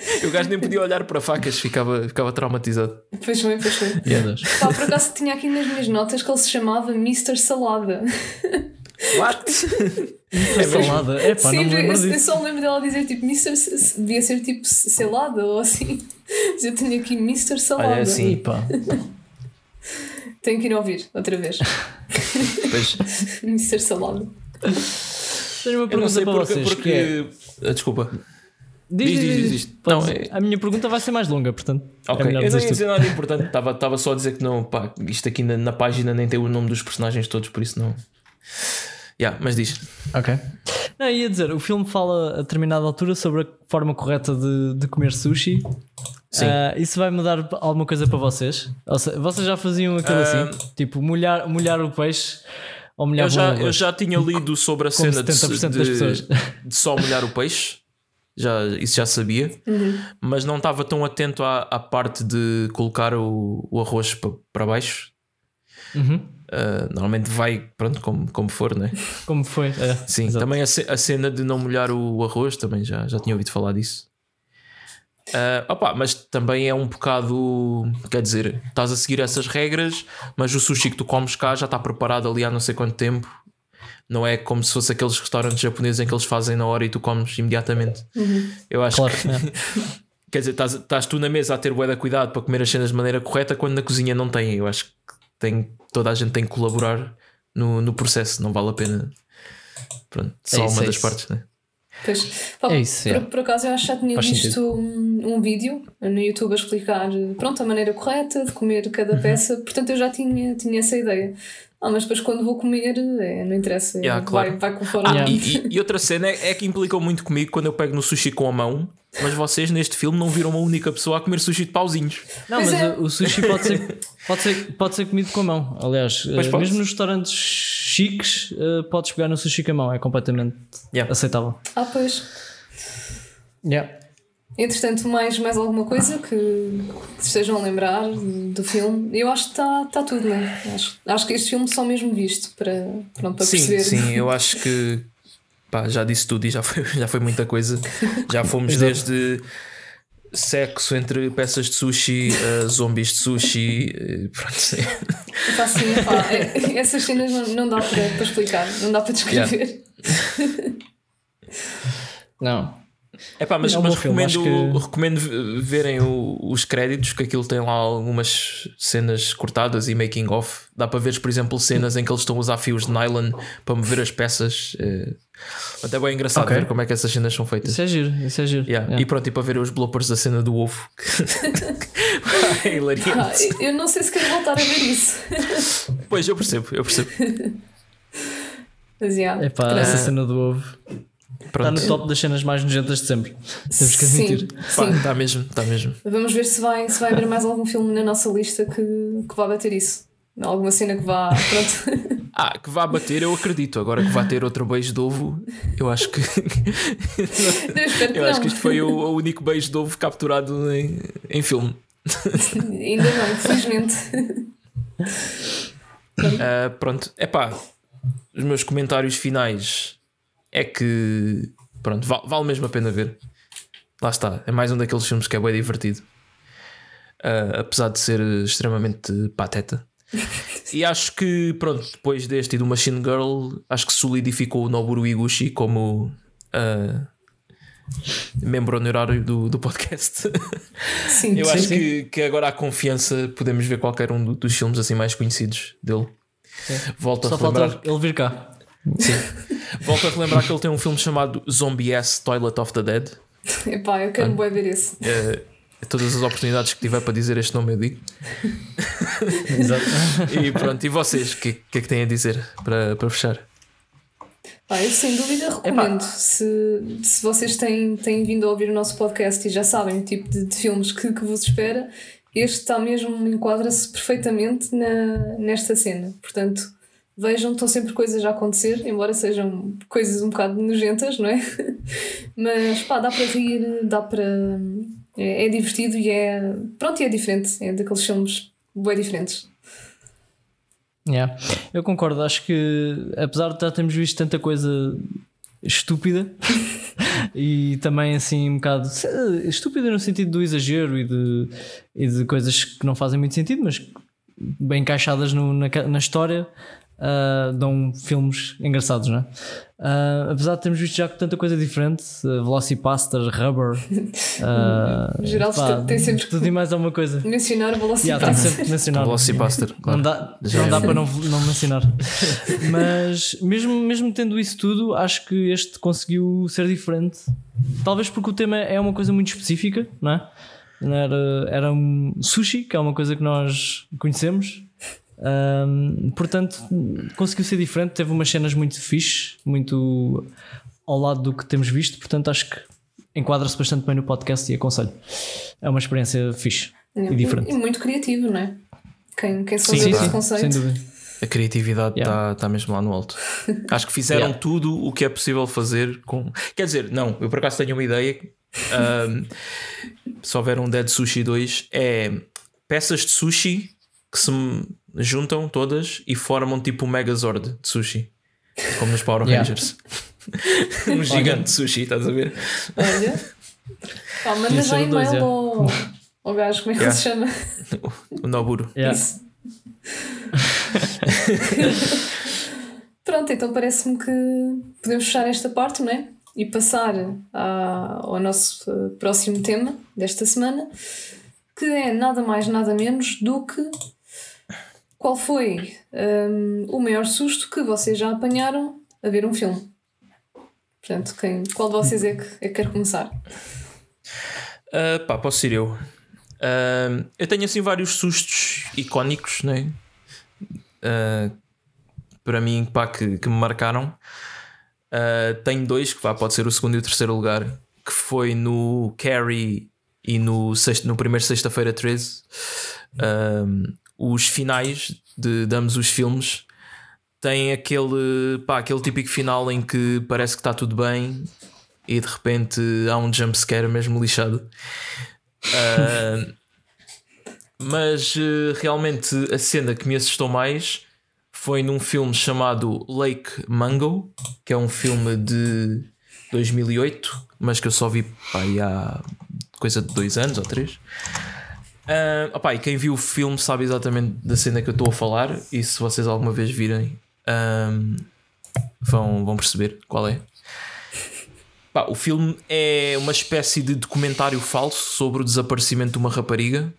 O gajo nem podia olhar para facas, ficava, ficava traumatizado. Pois foi, pois. Meu Deus. Pá, por acaso tinha aqui nas minhas notas que ele se chamava Mr. Salada. What? É salada. É pá, não me eu, eu só me lembro dela dizer tipo Mr. Devia ser tipo Salada ou assim. Mas eu tenho aqui Mr. Salada. Olha, é assim. Pá. Tenho que ir ouvir outra vez. Pois, Mr. Salada. Tenho uma não pergunta sei para porque. vocês. porque... que é- Ah, Desculpa. Diz, Diz, diz, diz, Não, é- A minha pergunta vai ser mais longa, portanto. Ok, é eu não ia dizer nada importante, estava estava só a dizer que não, pá, isto aqui na, na página nem tem o nome dos personagens todos, por isso não. Yeah, mas diz. Ok. Não, ia dizer, o filme fala a determinada altura sobre a forma correta de, de comer sushi. Sim. Ah, isso vai mudar alguma coisa para vocês? Ou seja, vocês já faziam aquilo Ah, assim? Tipo, molhar, molhar o peixe ou molhar Eu já, eu já tinha lido sobre a Como cena de, 70% de, das pessoas. de só molhar o peixe, já, isso já sabia, mas não estava tão atento à, à parte de colocar o, o arroz pa- para baixo. Uhum. Ah, normalmente vai, pronto, como, como for, né? Como foi? É, Sim, exato. também a, a cena de não molhar o arroz, também já, já tinha ouvido falar disso. Ah, opa, mas também é um bocado, quer dizer, estás a seguir essas regras, mas o sushi que tu comes cá já está preparado ali há não sei quanto tempo. Não é como se fosse aqueles restaurantes japoneses em que eles fazem na hora e tu comes imediatamente. Eu acho Claro. que, é. quer dizer, estás, estás tu na mesa a ter bué de cuidado para comer as cenas de maneira correta quando na cozinha não tem. Eu acho que tem, toda a gente tem que colaborar no, no processo, não vale a pena. Pronto, só isso, uma é das isso. partes, né? Pois, pá, É isso, por, é. por acaso eu acho que já tinha Faz visto um, um vídeo no YouTube a explicar pronto, a maneira correta de comer cada Uhum. peça, portanto eu já tinha, tinha essa ideia. Ah, mas depois quando vou comer, é, não interessa, Yeah, vai, claro. vai conforme. Ah, Yeah. e, e- e outra cena é, é que implicam muito comigo quando eu pego no sushi com a mão, mas vocês neste filme não viram uma única pessoa a comer sushi de pauzinhos. Não, Pois mas é. o, o sushi pode ser, pode, ser, pode ser comido com a mão. Aliás, Pois eh, pode. mesmo nos restaurantes chiques, eh, podes pegar no sushi com a mão, é completamente Yeah. aceitável. Ah, pois. Yeah. Entretanto, mais, mais alguma coisa que, estejam a lembrar do filme? Eu acho que está tá tudo, né? Acho, acho que este filme só mesmo visto para, pronto, para sim, perceber. sim, eu acho que pá, já disse tudo e já foi, já foi muita coisa. Já fomos desde sexo entre peças de sushi, a zombies de sushi. eh, Pronto, sim. Pá, sim, pá, é- essas cenas não, não dá para, para explicar, não dá para descrever. Não. É pá, mas, É um mas bom filme, recomendo, acho recomendo verem o- os créditos, que aquilo tem lá algumas cenas cortadas e making off. Dá para ver, por exemplo, cenas em que eles estão a usar fios de nylon para mover as peças. É, até bem engraçado Ok. ver como é que essas cenas são feitas. Isso é giro, isso é giro. Yeah. Yeah. E pronto, e para ver os bloopers da cena do ovo. é hilariante. Ah, eu não sei se quero voltar a ver isso. Pois eu percebo, eu percebo. Mas, yeah, Epá, para- essa cena do ovo está Pronto. no top das cenas mais nojentas de sempre. Temos que sim, admitir. Pá, sim. está mesmo, está mesmo. Vamos ver se vai, se vai haver mais algum filme na nossa lista que, que vá bater isso. Alguma cena que vá. Pronto. Ah, que vá bater, eu acredito. Agora que vai ter outro beijo de ovo, eu acho que. Eu espero que Eu acho que isto foi o, o único beijo de ovo capturado em, em filme. Ainda não, felizmente. Uh, pronto, é pá, os meus comentários finais é que pronto, vale, vale mesmo a pena ver. Lá está, é mais um daqueles filmes que é bem divertido, uh, apesar de ser extremamente pateta. e acho que, pronto, depois deste e do Machine Girl, acho que solidificou o Noburu Iguchi como uh, membro honorário do, do podcast. Sim, Eu sim, acho sim. que, que agora há confiança, podemos ver qualquer um do- dos filmes assim mais conhecidos dele. Volto a Só relembrar. falta ele vir cá. Sim. Volto a relembrar que ele tem um filme chamado Zombie S Toilet of the Dead. Epá, eu quero bem ver esse. Eh, todas as oportunidades que tiver para dizer este nome eu digo. Exato. E pronto, e vocês, o que, que é que têm a dizer para, para fechar? Pá, eu sem dúvida recomendo. Se, se vocês têm, têm vindo a ouvir o nosso podcast e já sabem o tipo de, de filmes que, que vos espera, este está mesmo, enquadra-se perfeitamente na, nesta cena. Portanto, vejam, estão sempre coisas a acontecer, embora sejam coisas um bocado nojentas, não é? Mas pá, dá para rir, dá para. É, é divertido e é. Pronto, e é diferente. É daqueles filmes bem diferentes. Yeah. Eu concordo, acho que apesar de já termos visto tanta coisa estúpida e também assim um bocado estúpida no sentido do exagero e de, e de coisas que não fazem muito sentido, mas bem encaixadas no- na, na história, ah, dão filmes engraçados, não é? Ah, apesar de termos visto já tanta coisa diferente, ah, Velocipaster, Rubber, ah, No geral, pá, tem sempre que- tudo e mais alguma coisa. Mencionar o Yeah, tem sempre que mencionar. Velocipaster, Não claro. dá, Já não é dá para não, não mencionar. Mas mesmo, mesmo tendo isso tudo, acho que este conseguiu ser diferente. Talvez porque o tema é uma coisa muito específica, não é? Não Era, era um sushi, que é uma coisa que nós conhecemos. Ahm, portanto, conseguiu ser diferente. Teve umas cenas muito fixe, muito ao lado do que temos visto. Portanto, acho que enquadra-se bastante bem no podcast e aconselho. É uma experiência fixe e diferente. E muito criativo, não é? Quem, quem Sim, souber sim, sim, conceito. sem dúvida. A criatividade está Yeah. tá mesmo lá no alto. Acho que fizeram Yeah. tudo o que é possível fazer com. Quer dizer, não, eu por acaso tenho uma ideia. ahm, se houver um Dead Sushi 2, é peças de sushi que se juntam todas e formam tipo um Megazord de sushi. Como nos Power Yeah. Rangers. um gigante de sushi, estás a ver? Olha. Pá, manda já e-mail é. ao, ao gajo, como é que ele Yeah. se chama? O Noburo. Yeah. Isso. Pronto, então parece-me que podemos fechar esta parte, não é? E passar à- ao nosso eh, próximo tema desta semana, que é nada mais, nada menos do que qual foi hum, o maior susto que vocês já apanharam a ver um filme. Portanto, quem, qual de vocês é que, é que quer começar? Ah, pá, posso ser eu. Ah, eu tenho assim vários sustos icónicos, né? Ah, para mim, pá, que, que me marcaram. Ah, tenho dois, que pá, pode ser o segundo e o terceiro lugar, que foi no Carrie e no, sexto, no primeiro Sexta-feira 13. Ah, os finais de, de ambos os filmes têm aquele, pá, aquele típico final em que parece que está tudo bem e de repente há um jumpscare mesmo lixado. Ah, mas eh, realmente a cena que me assustou mais foi num filme chamado Lake Mango, que é um filme de 2008, mas que eu só vi pá, há coisa de dois anos ou três. Ah, opá, e quem viu o filme sabe exatamente da cena que eu estou a falar, e se vocês alguma vez virem, ah, vão, vão perceber qual é. Pá, o filme é uma espécie de documentário falso sobre o desaparecimento de uma rapariga.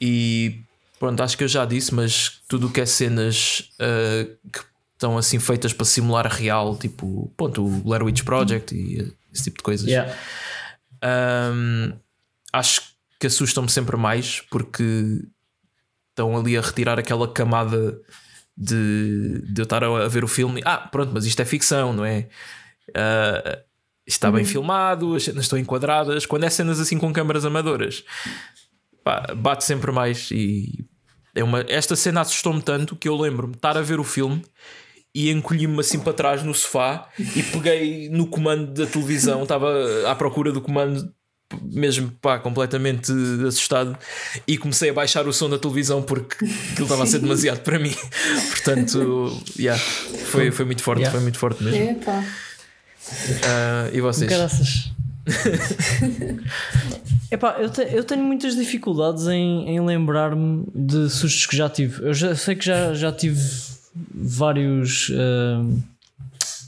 E pronto, acho que eu já disse, mas tudo o que é cenas ah, que estão assim feitas para simular a real, tipo, ponto, o Blair Witch Project e esse tipo de coisas. Yeah. Ahm, acho que assustam-me sempre mais porque estão ali a retirar aquela camada de, de eu estar a, ver o filme. Ah, pronto, mas isto é ficção, não é? Isto está bem filmado, as cenas estão enquadradas. Quando é cenas assim com câmaras amadoras, pá, bate sempre mais. E é uma, esta cena assustou-me tanto que eu lembro-me de estar a ver o filme e encolhi-me assim para trás no sofá e peguei no comando da televisão, estava à procura do comando mesmo pá, completamente assustado e comecei a baixar o som da televisão porque aquilo estava a ser demasiado para mim. Portanto, yeah, foi, foi muito forte, Yeah. foi muito forte mesmo. Pá. Ah, e vocês? Caraças. Epá, eu, te- eu tenho muitas dificuldades em, em lembrar-me de sustos que já tive. Eu já sei que já, já tive vários, ah,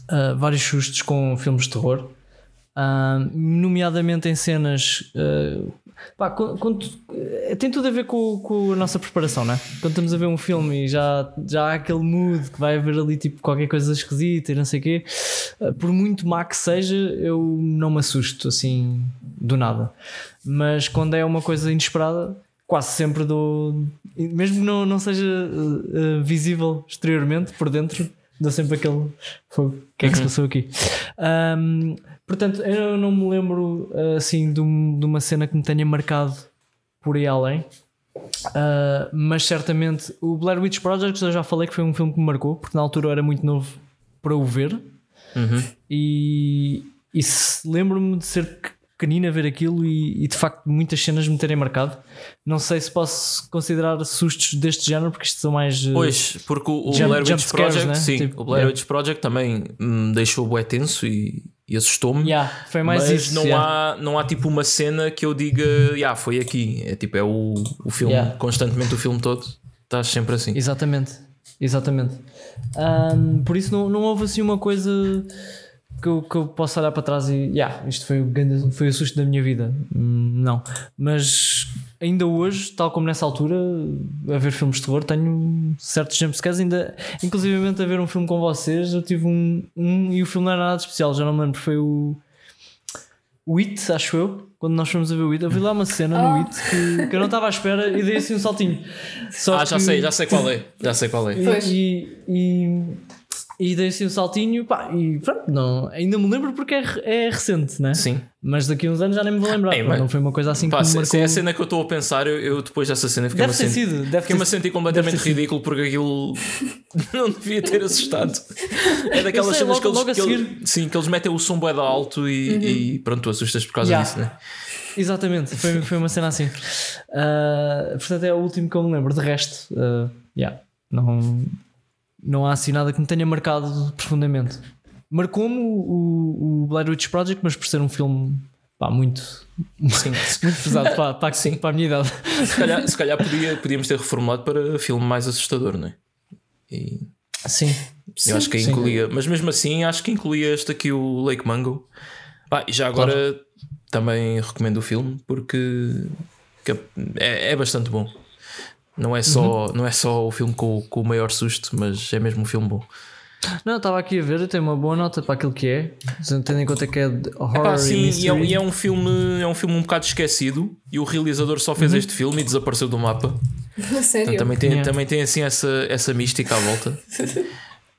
ah, vários sustos com filmes de terror, Nomeadamente em cenas. ah, pá, quando- quando- eh, tem tudo a ver com, com a nossa preparação, né? Quando estamos a ver um filme e já, já há aquele mood que vai haver ali tipo qualquer coisa esquisita e não sei o quê, ah, por muito má que seja, eu não me assusto assim do nada. Mas quando é uma coisa inesperada, quase sempre dou. Mesmo que não, não seja ah, visível exteriormente, por dentro, dou sempre aquele. fogo. O que é que se passou aqui? Ahm, portanto, eu não me lembro assim de, um- uma cena que me tenha marcado por aí além. Ah, mas certamente o Blair Witch Project eu já falei que foi um filme que me marcou, porque na altura eu era muito novo para o ver Uhum. e, e lembro-me de ser pequenino a ver aquilo e, e de facto muitas cenas me terem marcado. Não sei se posso considerar sustos deste género, porque isto são mais. eh, Pois, porque o, o Jump- Blair Witch Project, né? sim, Tipo, o Blair é. Witch Project também me deixou bué tenso e, e assustou-me. Yeah, foi mais mas isso. não, yeah. há, não há tipo uma cena que eu diga, yeah, foi aqui. É tipo, é o, o filme, Yeah. constantemente o filme todo, estás sempre assim. Exatamente, exatamente. Ahm, por isso não, não houve assim uma coisa que eu, que eu possa olhar para trás e yeah, isto foi o, grande, foi o susto da minha vida. Hum, Não, mas ainda hoje, tal como nessa altura, a ver filmes de terror, tenho certos jumpscares. Ainda, inclusivamente, a ver um filme com vocês, eu tive um, um e o filme não era nada especial, já não me lembro. Foi o. O It, acho eu, quando nós fomos a ver o It, eu vi lá uma cena no Ah. It que, que eu não estava à espera e dei assim um saltinho. Só ah, já que- sei, já sei qual é. Já sei qual é. Pois. e, e, e dei assim um saltinho pá, e pronto, não, ainda me lembro porque é, é recente, né? Sim. Mas daqui a uns anos já nem me vou lembrar. Ei, mas- não foi uma coisa assim Pá, que me se, marcou. se é a cena que eu estou a pensar, eu, eu depois dessa cena fiquei-me Deve a ter sentir, sido, deve fiquei-me ter a sentir sido. completamente ter sido. ridículo porque aquilo não devia ter assustado. É daquelas sei, cenas logo- que, eles, que eles- sim, que eles metem o som da alto e, e pronto, tu assustas por causa Yeah. disso, né? Exatamente, foi, foi uma cena assim. Ah, portanto, é o último que eu me lembro. De resto, ah, yeah, não, não há assim nada que me tenha marcado profundamente. Marcou-me o, o, Blair Witch Project, mas por ser um filme pá, muito, Sim. muito pesado para, para, para a minha idade. Se calhar, se calhar podia, podíamos ter reformulado para filme mais assustador, não é? E Sim, eu acho que aí sim. incluía, mas mesmo assim acho que incluía este aqui, o Lake Mango. E já agora também recomendo o filme porque que é, é bastante bom. Não é, só, não é só o filme com, com o maior susto, mas é mesmo um filme bom. Não, estava aqui a ver, eu tenho uma boa nota para aquilo que é, tendo em conta que é de horror Epá, e sim, e é, mystery. e é um filme, é um filme um bocado esquecido e o realizador só fez este filme e desapareceu do mapa. Sério. Portanto, também tem, Yeah. também tem assim essa, essa mística à volta.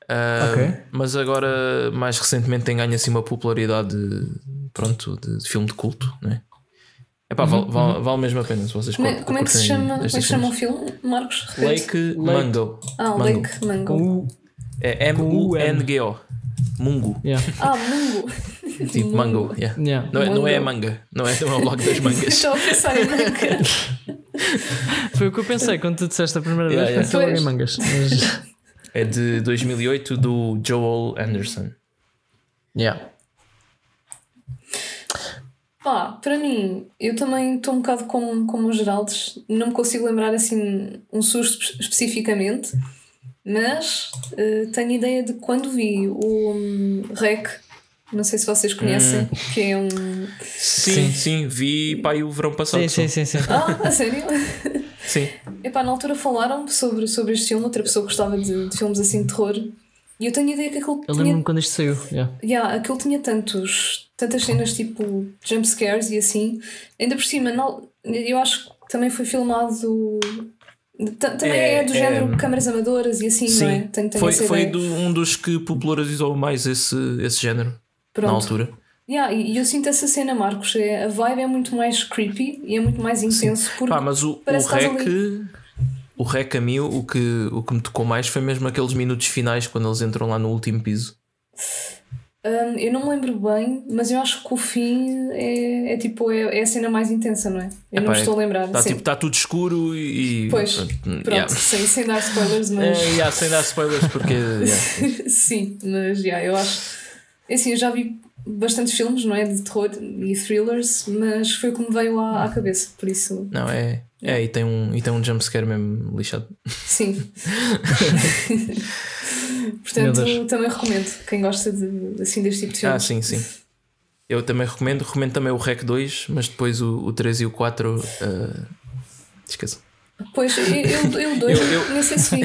Ah, Ok. Mas agora, mais recentemente, tem ganho assim uma popularidade de, pronto, de, de filme de culto, né? Epá, vale, vale, vale mesmo a pena se vocês Como é, como é que se chama, como é se chama o filme, Marcos? Repete. Lake, Mango. Ah, Mango. Lake Mango. O. É M-U-N-G-O. Mungo. Yeah, Ah, Mungo. Tipo mango. yeah. yeah. Não, é, não é manga. Não é, não é o blog das mangas. Estou a pensar em manga. Foi o que eu pensei quando tu disseste a primeira Yeah, vez, yeah. pensei em mangas. Mas, É de 2008 do Joel Anderson. yeah. Pá, para mim, eu também estou um bocado como, como o Geraldes, não me consigo lembrar assim um susto espe- especificamente, mas eh, tenho ideia de quando vi o um, Rec, não sei se vocês conhecem, que é um. Sim, sim, vi pá, o verão passado. Sim, sim, sim, sim. Ah, a sério? Sim. Epá, na altura falaram sobre, sobre este filme, outra pessoa gostava de, de filmes assim de terror, e eu tenho ideia que aquilo Eu tinha lembro-me quando isto saiu. Yeah. Yeah, aquilo tinha tantos, tantas cenas tipo jump scares e assim. Ainda por cima, não, eu acho que também foi filmado. ta- Também é, É, do é, género câmaras amadoras e assim, não é? Sim, Tem, tem foi, essa foi ideia. do- um dos que popularizou mais esse, esse género na Pronto. altura. Yeah, e e eu sinto essa cena, Marcos. É, a vibe é muito mais creepy e é muito mais intenso. Porque Pá, mas o, o rec, o rec a mim, o que, o que me tocou mais foi mesmo aqueles minutos finais quando eles entram lá no último piso. Hum, eu não me lembro bem, mas eu acho que o fim é, é tipo é, é a cena mais intensa, não é? Eu não Epá, me estou a lembrar. Está tipo, tá tudo escuro e. Pois, pronto, Pronto, yeah. sem, sem dar spoilers, mas. É, yeah, sem dar spoilers, porque. yeah. Sim, mas yeah, eu acho. É Assim, eu já vi bastantes filmes, não é? De terror e thrillers, mas foi como veio à, à cabeça, por isso, Não, é. É, e tem um, e tem um jumpscare mesmo lixado. sim. Portanto, também recomendo. Quem gosta de, assim, deste tipo de filmes. Ah, sim, sim. Eu também recomendo. Recomendo também o REC 2, mas depois o, o 3 e o 4. Uh, esqueçam. Pois, eu, eu, dois, Eu- eu- nem sei se vi.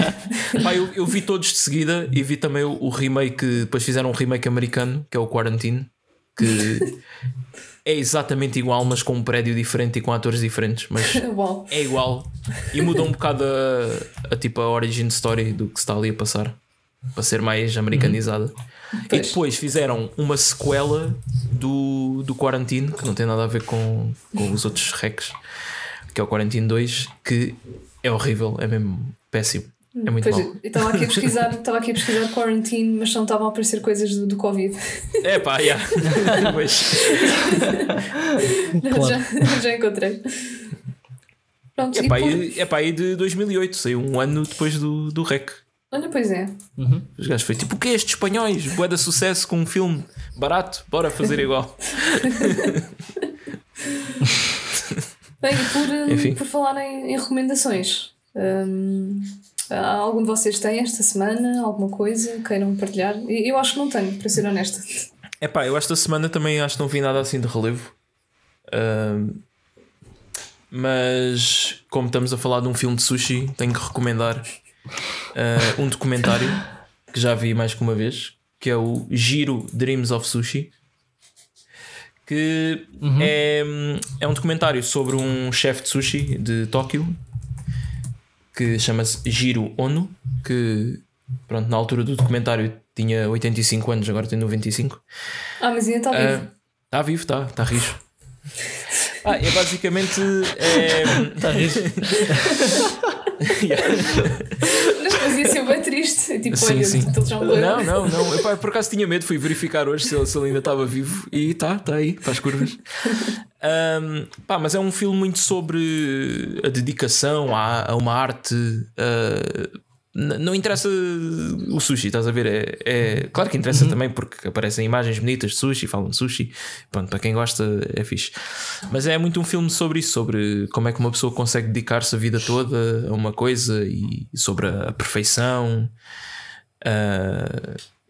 Pá, eu, eu vi todos de seguida e vi também o, o remake. Depois fizeram um remake americano, que é o Quarantine, que é exatamente igual, mas com um prédio diferente e com atores diferentes. Mas Uau. é igual e muda um bocado a, a tipo a origin story do que se está ali a passar para ser mais americanizada. E Pois. depois fizeram uma sequela do, do Quarantine que não tem nada a ver com, com os outros recs, que é o Quarantine 2, que é horrível, é mesmo péssimo. É muito Pois, eu estava aqui a pesquisar, estava aqui a pesquisar quarantine, mas não estavam a aparecer coisas do, do Covid. É pá, yeah. Pois. Claro. já, já encontrei. Pronto, é e pá, por- e, é pá, e de 2008, saiu um ano depois do, do REC. Olha, pois é. Os gajos foi tipo: o que é estes espanhóis? Boa de sucesso com um filme barato, bora fazer igual. Bem, e por, por falar em, em recomendações, hum, algum de vocês tem esta semana alguma coisa queiram partilhar? Eu acho que não tenho, para ser honesta. É pá, eu esta semana também acho que não vi nada assim de relevo. Mas como estamos a falar de um filme de sushi, tenho que recomendar ah, um documentário que já vi mais que uma vez, que é o Giro Dreams of Sushi. Que é, é um documentário sobre um chefe de sushi de Tóquio que chama-se Giro Ono, que pronto, na altura do documentário tinha 85 anos, agora tem 95. Ah, mas ainda está vivo. Está vivo, está, está rijo. Ah, é basicamente. É, Está a rir? Ser bem triste. Tipo, Sim, olha, sim. já não, não, não. Epá, por acaso tinha medo, fui verificar hoje se ele, se ele ainda estava vivo e está, está aí, faz curvas. Ahm, pá, mas é um filme muito sobre a dedicação a, a uma arte. n- não interessa o sushi, estás a ver? É, é- claro que interessa também porque aparecem imagens bonitas de sushi, falam de sushi. Pronto, para quem gosta é fixe. Mas é muito um filme sobre isso, sobre como é que uma pessoa consegue dedicar-se a vida toda a uma coisa e sobre a, perfeição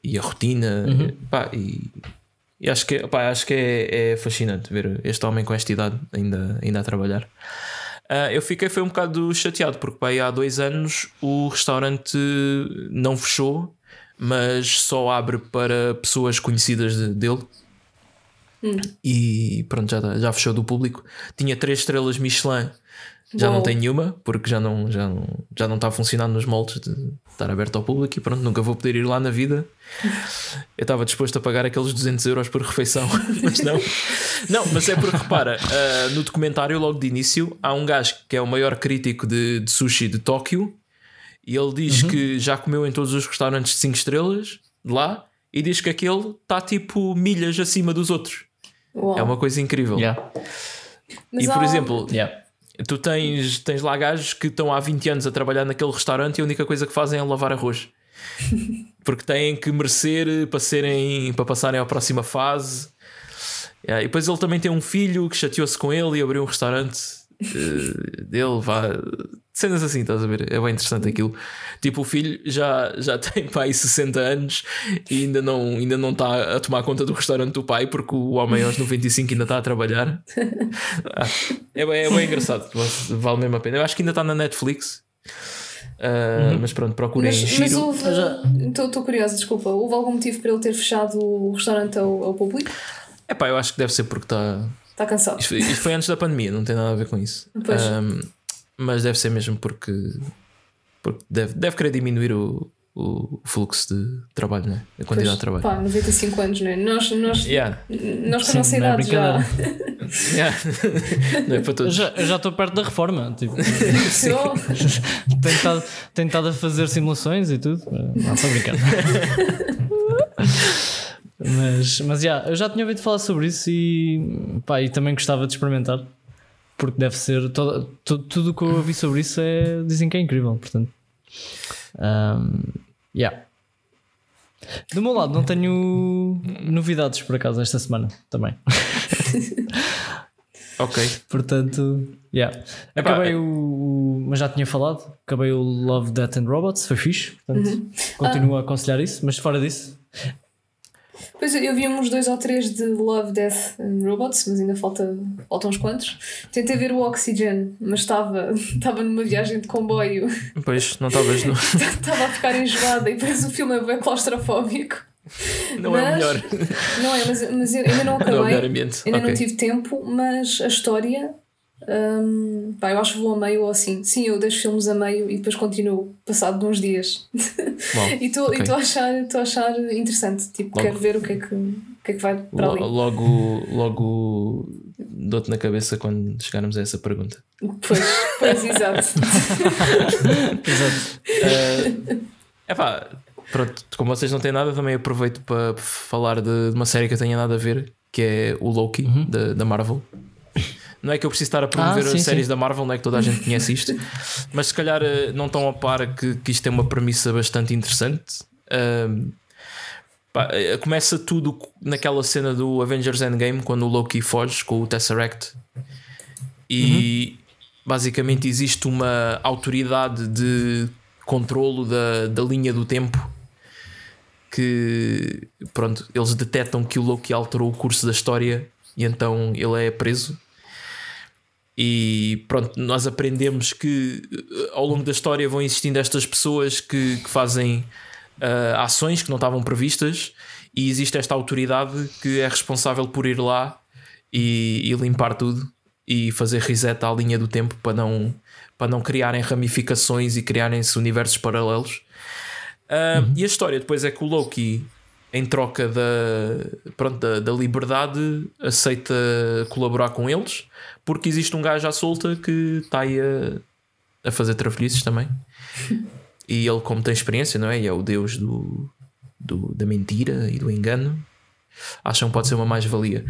e a rotina. Pá, e, e acho que, pá, acho que é, é fascinante ver este homem com esta idade ainda, ainda a trabalhar. Ah, eu fiquei foi um bocado chateado porque aí há dois anos o restaurante não fechou, mas só abre para pessoas conhecidas de- dele. E pronto, já, já fechou do público. Tinha três estrelas Michelin, já não Uau. tem nenhuma, porque já não, já, não, já não está a funcionar nos moldes de estar aberto ao público. E pronto, nunca vou poder ir lá na vida. Eu estava disposto a pagar aqueles 200 euros por refeição, mas não. Não, mas é porque repara, ah, no documentário, logo de início, há um gajo que é o maior crítico de, de sushi de Tóquio e ele diz que já comeu em todos os restaurantes de 5 estrelas de lá e diz que aquele está tipo milhas acima dos outros. Uau. É uma coisa incrível. Yeah. E por há- exemplo, Yeah. Tu tens, tens lá gajos que estão há 20 anos a trabalhar naquele restaurante e a única coisa que fazem é lavar arroz. Porque têm que merecer para, serem, para passarem à próxima fase. E depois ele também tem um filho que chateou-se com ele e abriu um restaurante eh, dele. Vá. Cenas assim, estás a ver? É bem interessante aquilo. Tipo, o filho já, já tem pai 60 anos e ainda não, ainda não está a tomar conta do restaurante do pai porque o homem aos 95 ainda está a trabalhar. Ah, é, bem, é bem engraçado, vale mesmo a pena. Eu acho que ainda está na Netflix. Ah, Mas pronto, procurem Mas, mas houve. Eu já- Estou curiosa, desculpa. Houve algum motivo para ele ter fechado o restaurante ao, ao público? É pá, eu acho que deve ser porque está. Está cansado. Isto, isto foi antes da pandemia, não tem nada a ver com isso. Pois. Ahm, mas deve ser mesmo porque, porque deve, deve querer diminuir o, o fluxo de trabalho, né? a quantidade de trabalho. Pá, 95 anos, não é? Nós, nós, Yeah. nós com a nossa é idade já. Yeah. não é para Eu todos. já eu já estou perto da reforma. Tipo, Eu- tenho, estado, tenho estado a fazer simulações e tudo. Não, estou a brincar. Mas, mas yeah, eu já tinha ouvido falar sobre isso e, pá, e também gostava de experimentar. Porque deve ser. Todo, tu- tudo o que eu ouvi sobre isso é, dizem que é incrível. Portanto, um, yeah. Do meu lado, não tenho novidades por acaso esta semana também. Ok. Portanto, yeah. Epá, acabei é- o, o- Mas já tinha falado. Acabei o Love, Death and Robots, foi fixe. Portanto, continuo a aconselhar isso. Mas fora disso, Pois eu vi uns dois ou três de Love, Death and Robots, mas ainda falta, faltam uns quantos. Tentei ver o Oxygen, mas estava, estava numa viagem de comboio, Pois, não estavas no. estava a ficar enjoada e parece o filme é bem claustrofóbico. Não é o Mas- melhor. Não é, mas, mas eu ainda não Não é o melhor acabei, ambiente. ainda Ok. não tive tempo, mas a história. Hum, pá, eu acho que vou a meio ou assim. Sim, eu deixo filmes a meio e depois continuo, passado de uns dias. Bom, E estou ok. a achar, a achar interessante. Tipo, Logo. quero ver o que é que, o que, é que vai para Lo- ali. Logo, logo dou-te na cabeça quando chegarmos a essa pergunta. Pois, pois, exato. É pá, pronto, como vocês não têm nada, também aproveito para falar de, de uma série que eu tenha nada a ver, que é o Loki da, da Marvel. Não é que eu preciso estar a promover Ah, sim, as séries sim. da Marvel, não é que toda a gente conhece isto, mas se calhar eh, não estão a par que, que isto é uma premissa bastante interessante. Ahm, pá, eh, começa tudo naquela cena do Avengers Endgame, quando o Loki foge com o Tesseract, e basicamente existe uma autoridade de controlo da, da linha do tempo que pronto, eles detectam que o Loki alterou o curso da história e então ele é preso. E pronto, nós aprendemos que eh, ao longo da história vão existindo estas pessoas que, que fazem ah, ações que não estavam previstas, e existe esta autoridade que é responsável por ir lá e, e limpar tudo e fazer reset à linha do tempo para não, para não criarem ramificações e criarem-se universos paralelos. Ah, E a história depois é que o Loki, em troca da, pronto, da, da liberdade, aceita colaborar com eles, porque existe um gajo à solta que está aí a, a fazer trafolhices também. E ele, como tem experiência, não é? E é o deus do, do- da mentira e do engano. Acham que pode ser uma mais-valia.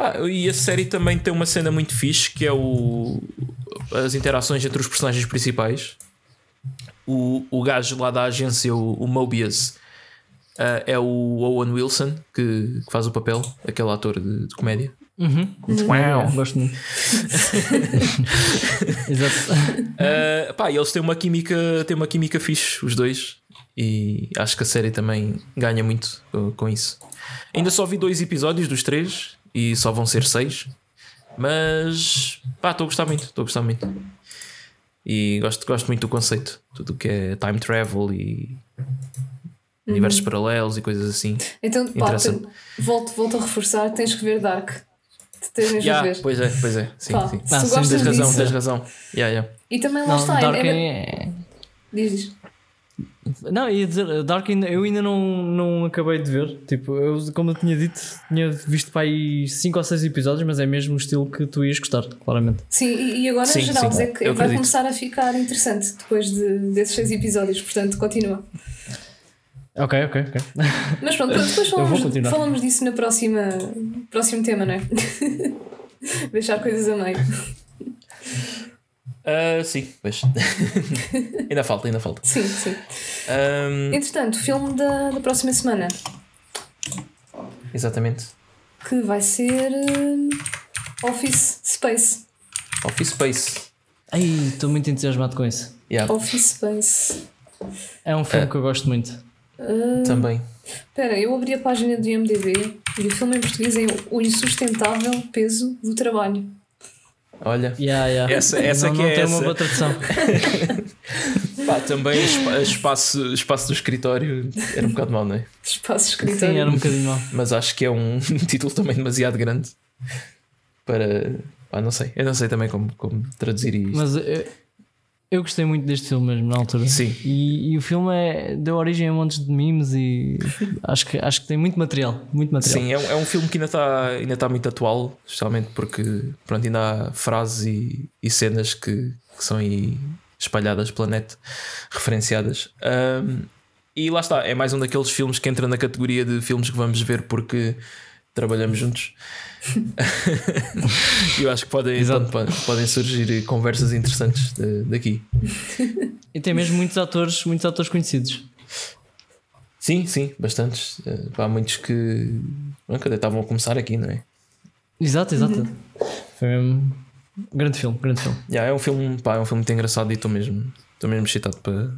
Ah, e a série também tem uma cena muito fixe que é o, as interações entre os personagens principais. O, o gajo lá da agência, o, o Mobius, ah, é o Owen Wilson que, que faz o papel, aquele ator de, de comédia. Uhum. Uau. Gosto muito. Exato. Uh, pá, e eles têm uma química, têm uma química fixe, os dois, e acho que a série também ganha muito uh, com isso. Ainda só vi dois episódios dos três e só vão ser seis, mas pá, estou a gostar muito, estou a gostar muito. E gosto, gosto muito do conceito, tudo o que é time travel e universos paralelos e coisas assim. Então, pá, volto, volto a reforçar, tens que ver Dark. Tens mesmo Yeah, a ver. pois é, pois é, sim, Pá, sim. se Ah, tu sim, Tens razão, tens razão. Yeah, yeah. E também lá Não, está. Dark é, é. Diz, diz. Não, ia dizer, Dark ainda- eu ainda não, não acabei de ver. Tipo, eu, como eu tinha dito, tinha visto para aí 5 ou 6 episódios, mas é mesmo o estilo que tu ias gostar, claramente. Sim, e agora, Sim, Geraldo, sim, é que vai acredito. começar a ficar interessante depois de, desses seis episódios, portanto, continua. Ok, ok, ok. Mas pronto, depois falamos, falamos disso no próxima, próximo tema, não é? Deixar coisas a meio. Uh, sim, pois. ainda falta, ainda falta. Sim, sim. Um, Entretanto, filme da, da próxima semana, exatamente. que vai ser hum, Office Space. Office Space. Ai, estou muito entusiasmado com isso. Yeah, Office Space. É um filme É. que eu gosto muito. Também. Espera, eu abri a página do IMDB e o filme em português é O Insustentável Peso do Trabalho. Olha. Yeah, yeah. Essa- essa não, que não é tem essa. uma boa tradução. Pá, também espa- espaço, espaço do escritório era um bocado mau, não é? Espaço Sim, escritório. era um bocadinho mal. Mas acho que é um título também demasiado grande para. Pá, não sei. Eu não sei também como, como traduzir isto. Mas eu, eu gostei muito deste filme mesmo na altura. Sim. E, e o filme é, deu origem a montes de memes e acho que, acho que tem muito material. Muito material. Sim, é, um- é um filme que ainda está ainda tá muito atual, especialmente porque pronto, ainda há frases e, e cenas que, que são aí espalhadas pela net, referenciadas. Ahm, E lá está, é mais um daqueles filmes que entra na categoria de filmes que vamos ver porque trabalhamos juntos. Eu acho que podem, podem, podem surgir conversas interessantes de- daqui. E tem mesmo muitos atores, muitos atores conhecidos. Sim, sim, bastantes. Eh, Há muitos que até estavam a começar aqui, não é? Exato, exato. Foi mesmo. Grande filme, grande filme. Yeah, é um filme, pá, é um filme muito engraçado e estou mesmo, estou mesmo excitado para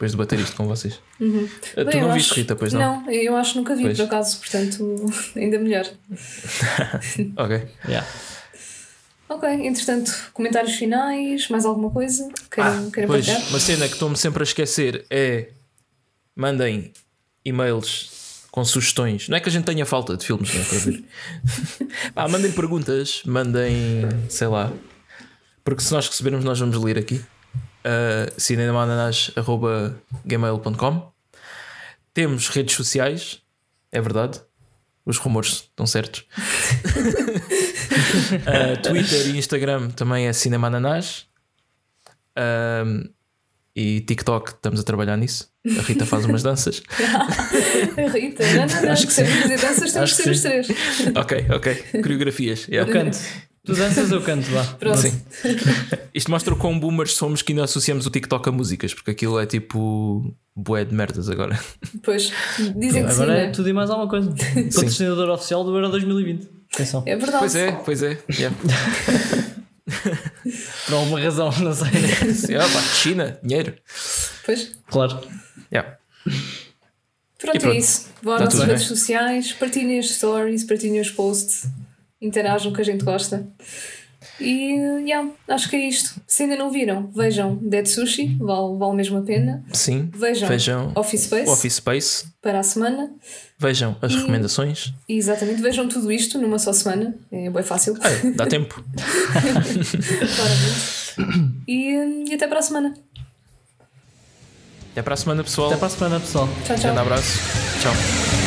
depois debater isto com vocês. Eh, Bem, tu eu não viste acho- Rita, pois não? Não, eu acho que nunca vi, Pois. por acaso, portanto, ainda melhor. Ok. Yeah. Ok, entretanto, comentários finais, mais alguma coisa? Queiram, queiram Pois, partilhar? uma cena que estou-me sempre a esquecer é mandem e-mails com sugestões. Não é que a gente tenha falta de filmes, não é? Para ver. Pá, mandem perguntas, mandem, sei lá. Porque se nós recebermos, nós vamos ler aqui. Uh, cinemananas.gmail.com Temos redes sociais, é verdade. Os rumores estão certos. Uh, Twitter e Instagram também é Cinemananás. Um, e TikTok estamos a trabalhar nisso. A Rita faz umas danças. A Rita, não, não, não, Acho que sim. fazer danças, temos Acho que ser os três. ok, ok. Coreografias. Eu yeah. canto. Tu danças, eu canto, vá. Pronto. Sim. Isto mostra o quão boomers somos que ainda associamos o TikTok a músicas, porque aquilo é tipo bué de merdas agora. Pois, dizem que sim, Agora é é? tudo e mais alguma coisa. Patrocinador oficial do Euro 2020. Atenção. É verdade. Pois é, pois é. Yeah. Por alguma razão, não sei. né? Sim, ah, pá, China, dinheiro. Pois. Claro. Yeah. Pronto, pronto. é isso. Vão às Tá nossas tudo redes sociais, partilhem as stories, partilhem os posts, interajam que a gente gosta. E yeah, acho que é isto. Se ainda não viram, vejam Dead Sushi, vale, vale mesmo a pena. Sim. Vejam, Vejam Office Space o Office Space. para a semana. Vejam as recomendações. E exatamente, vejam tudo isto numa só semana. É bem fácil. Ah, dá tempo. Claramente. E, e até para a semana. Até para a semana, pessoal. Até para a semana, pessoal. Tchau, tchau. Grande abraço. Tchau.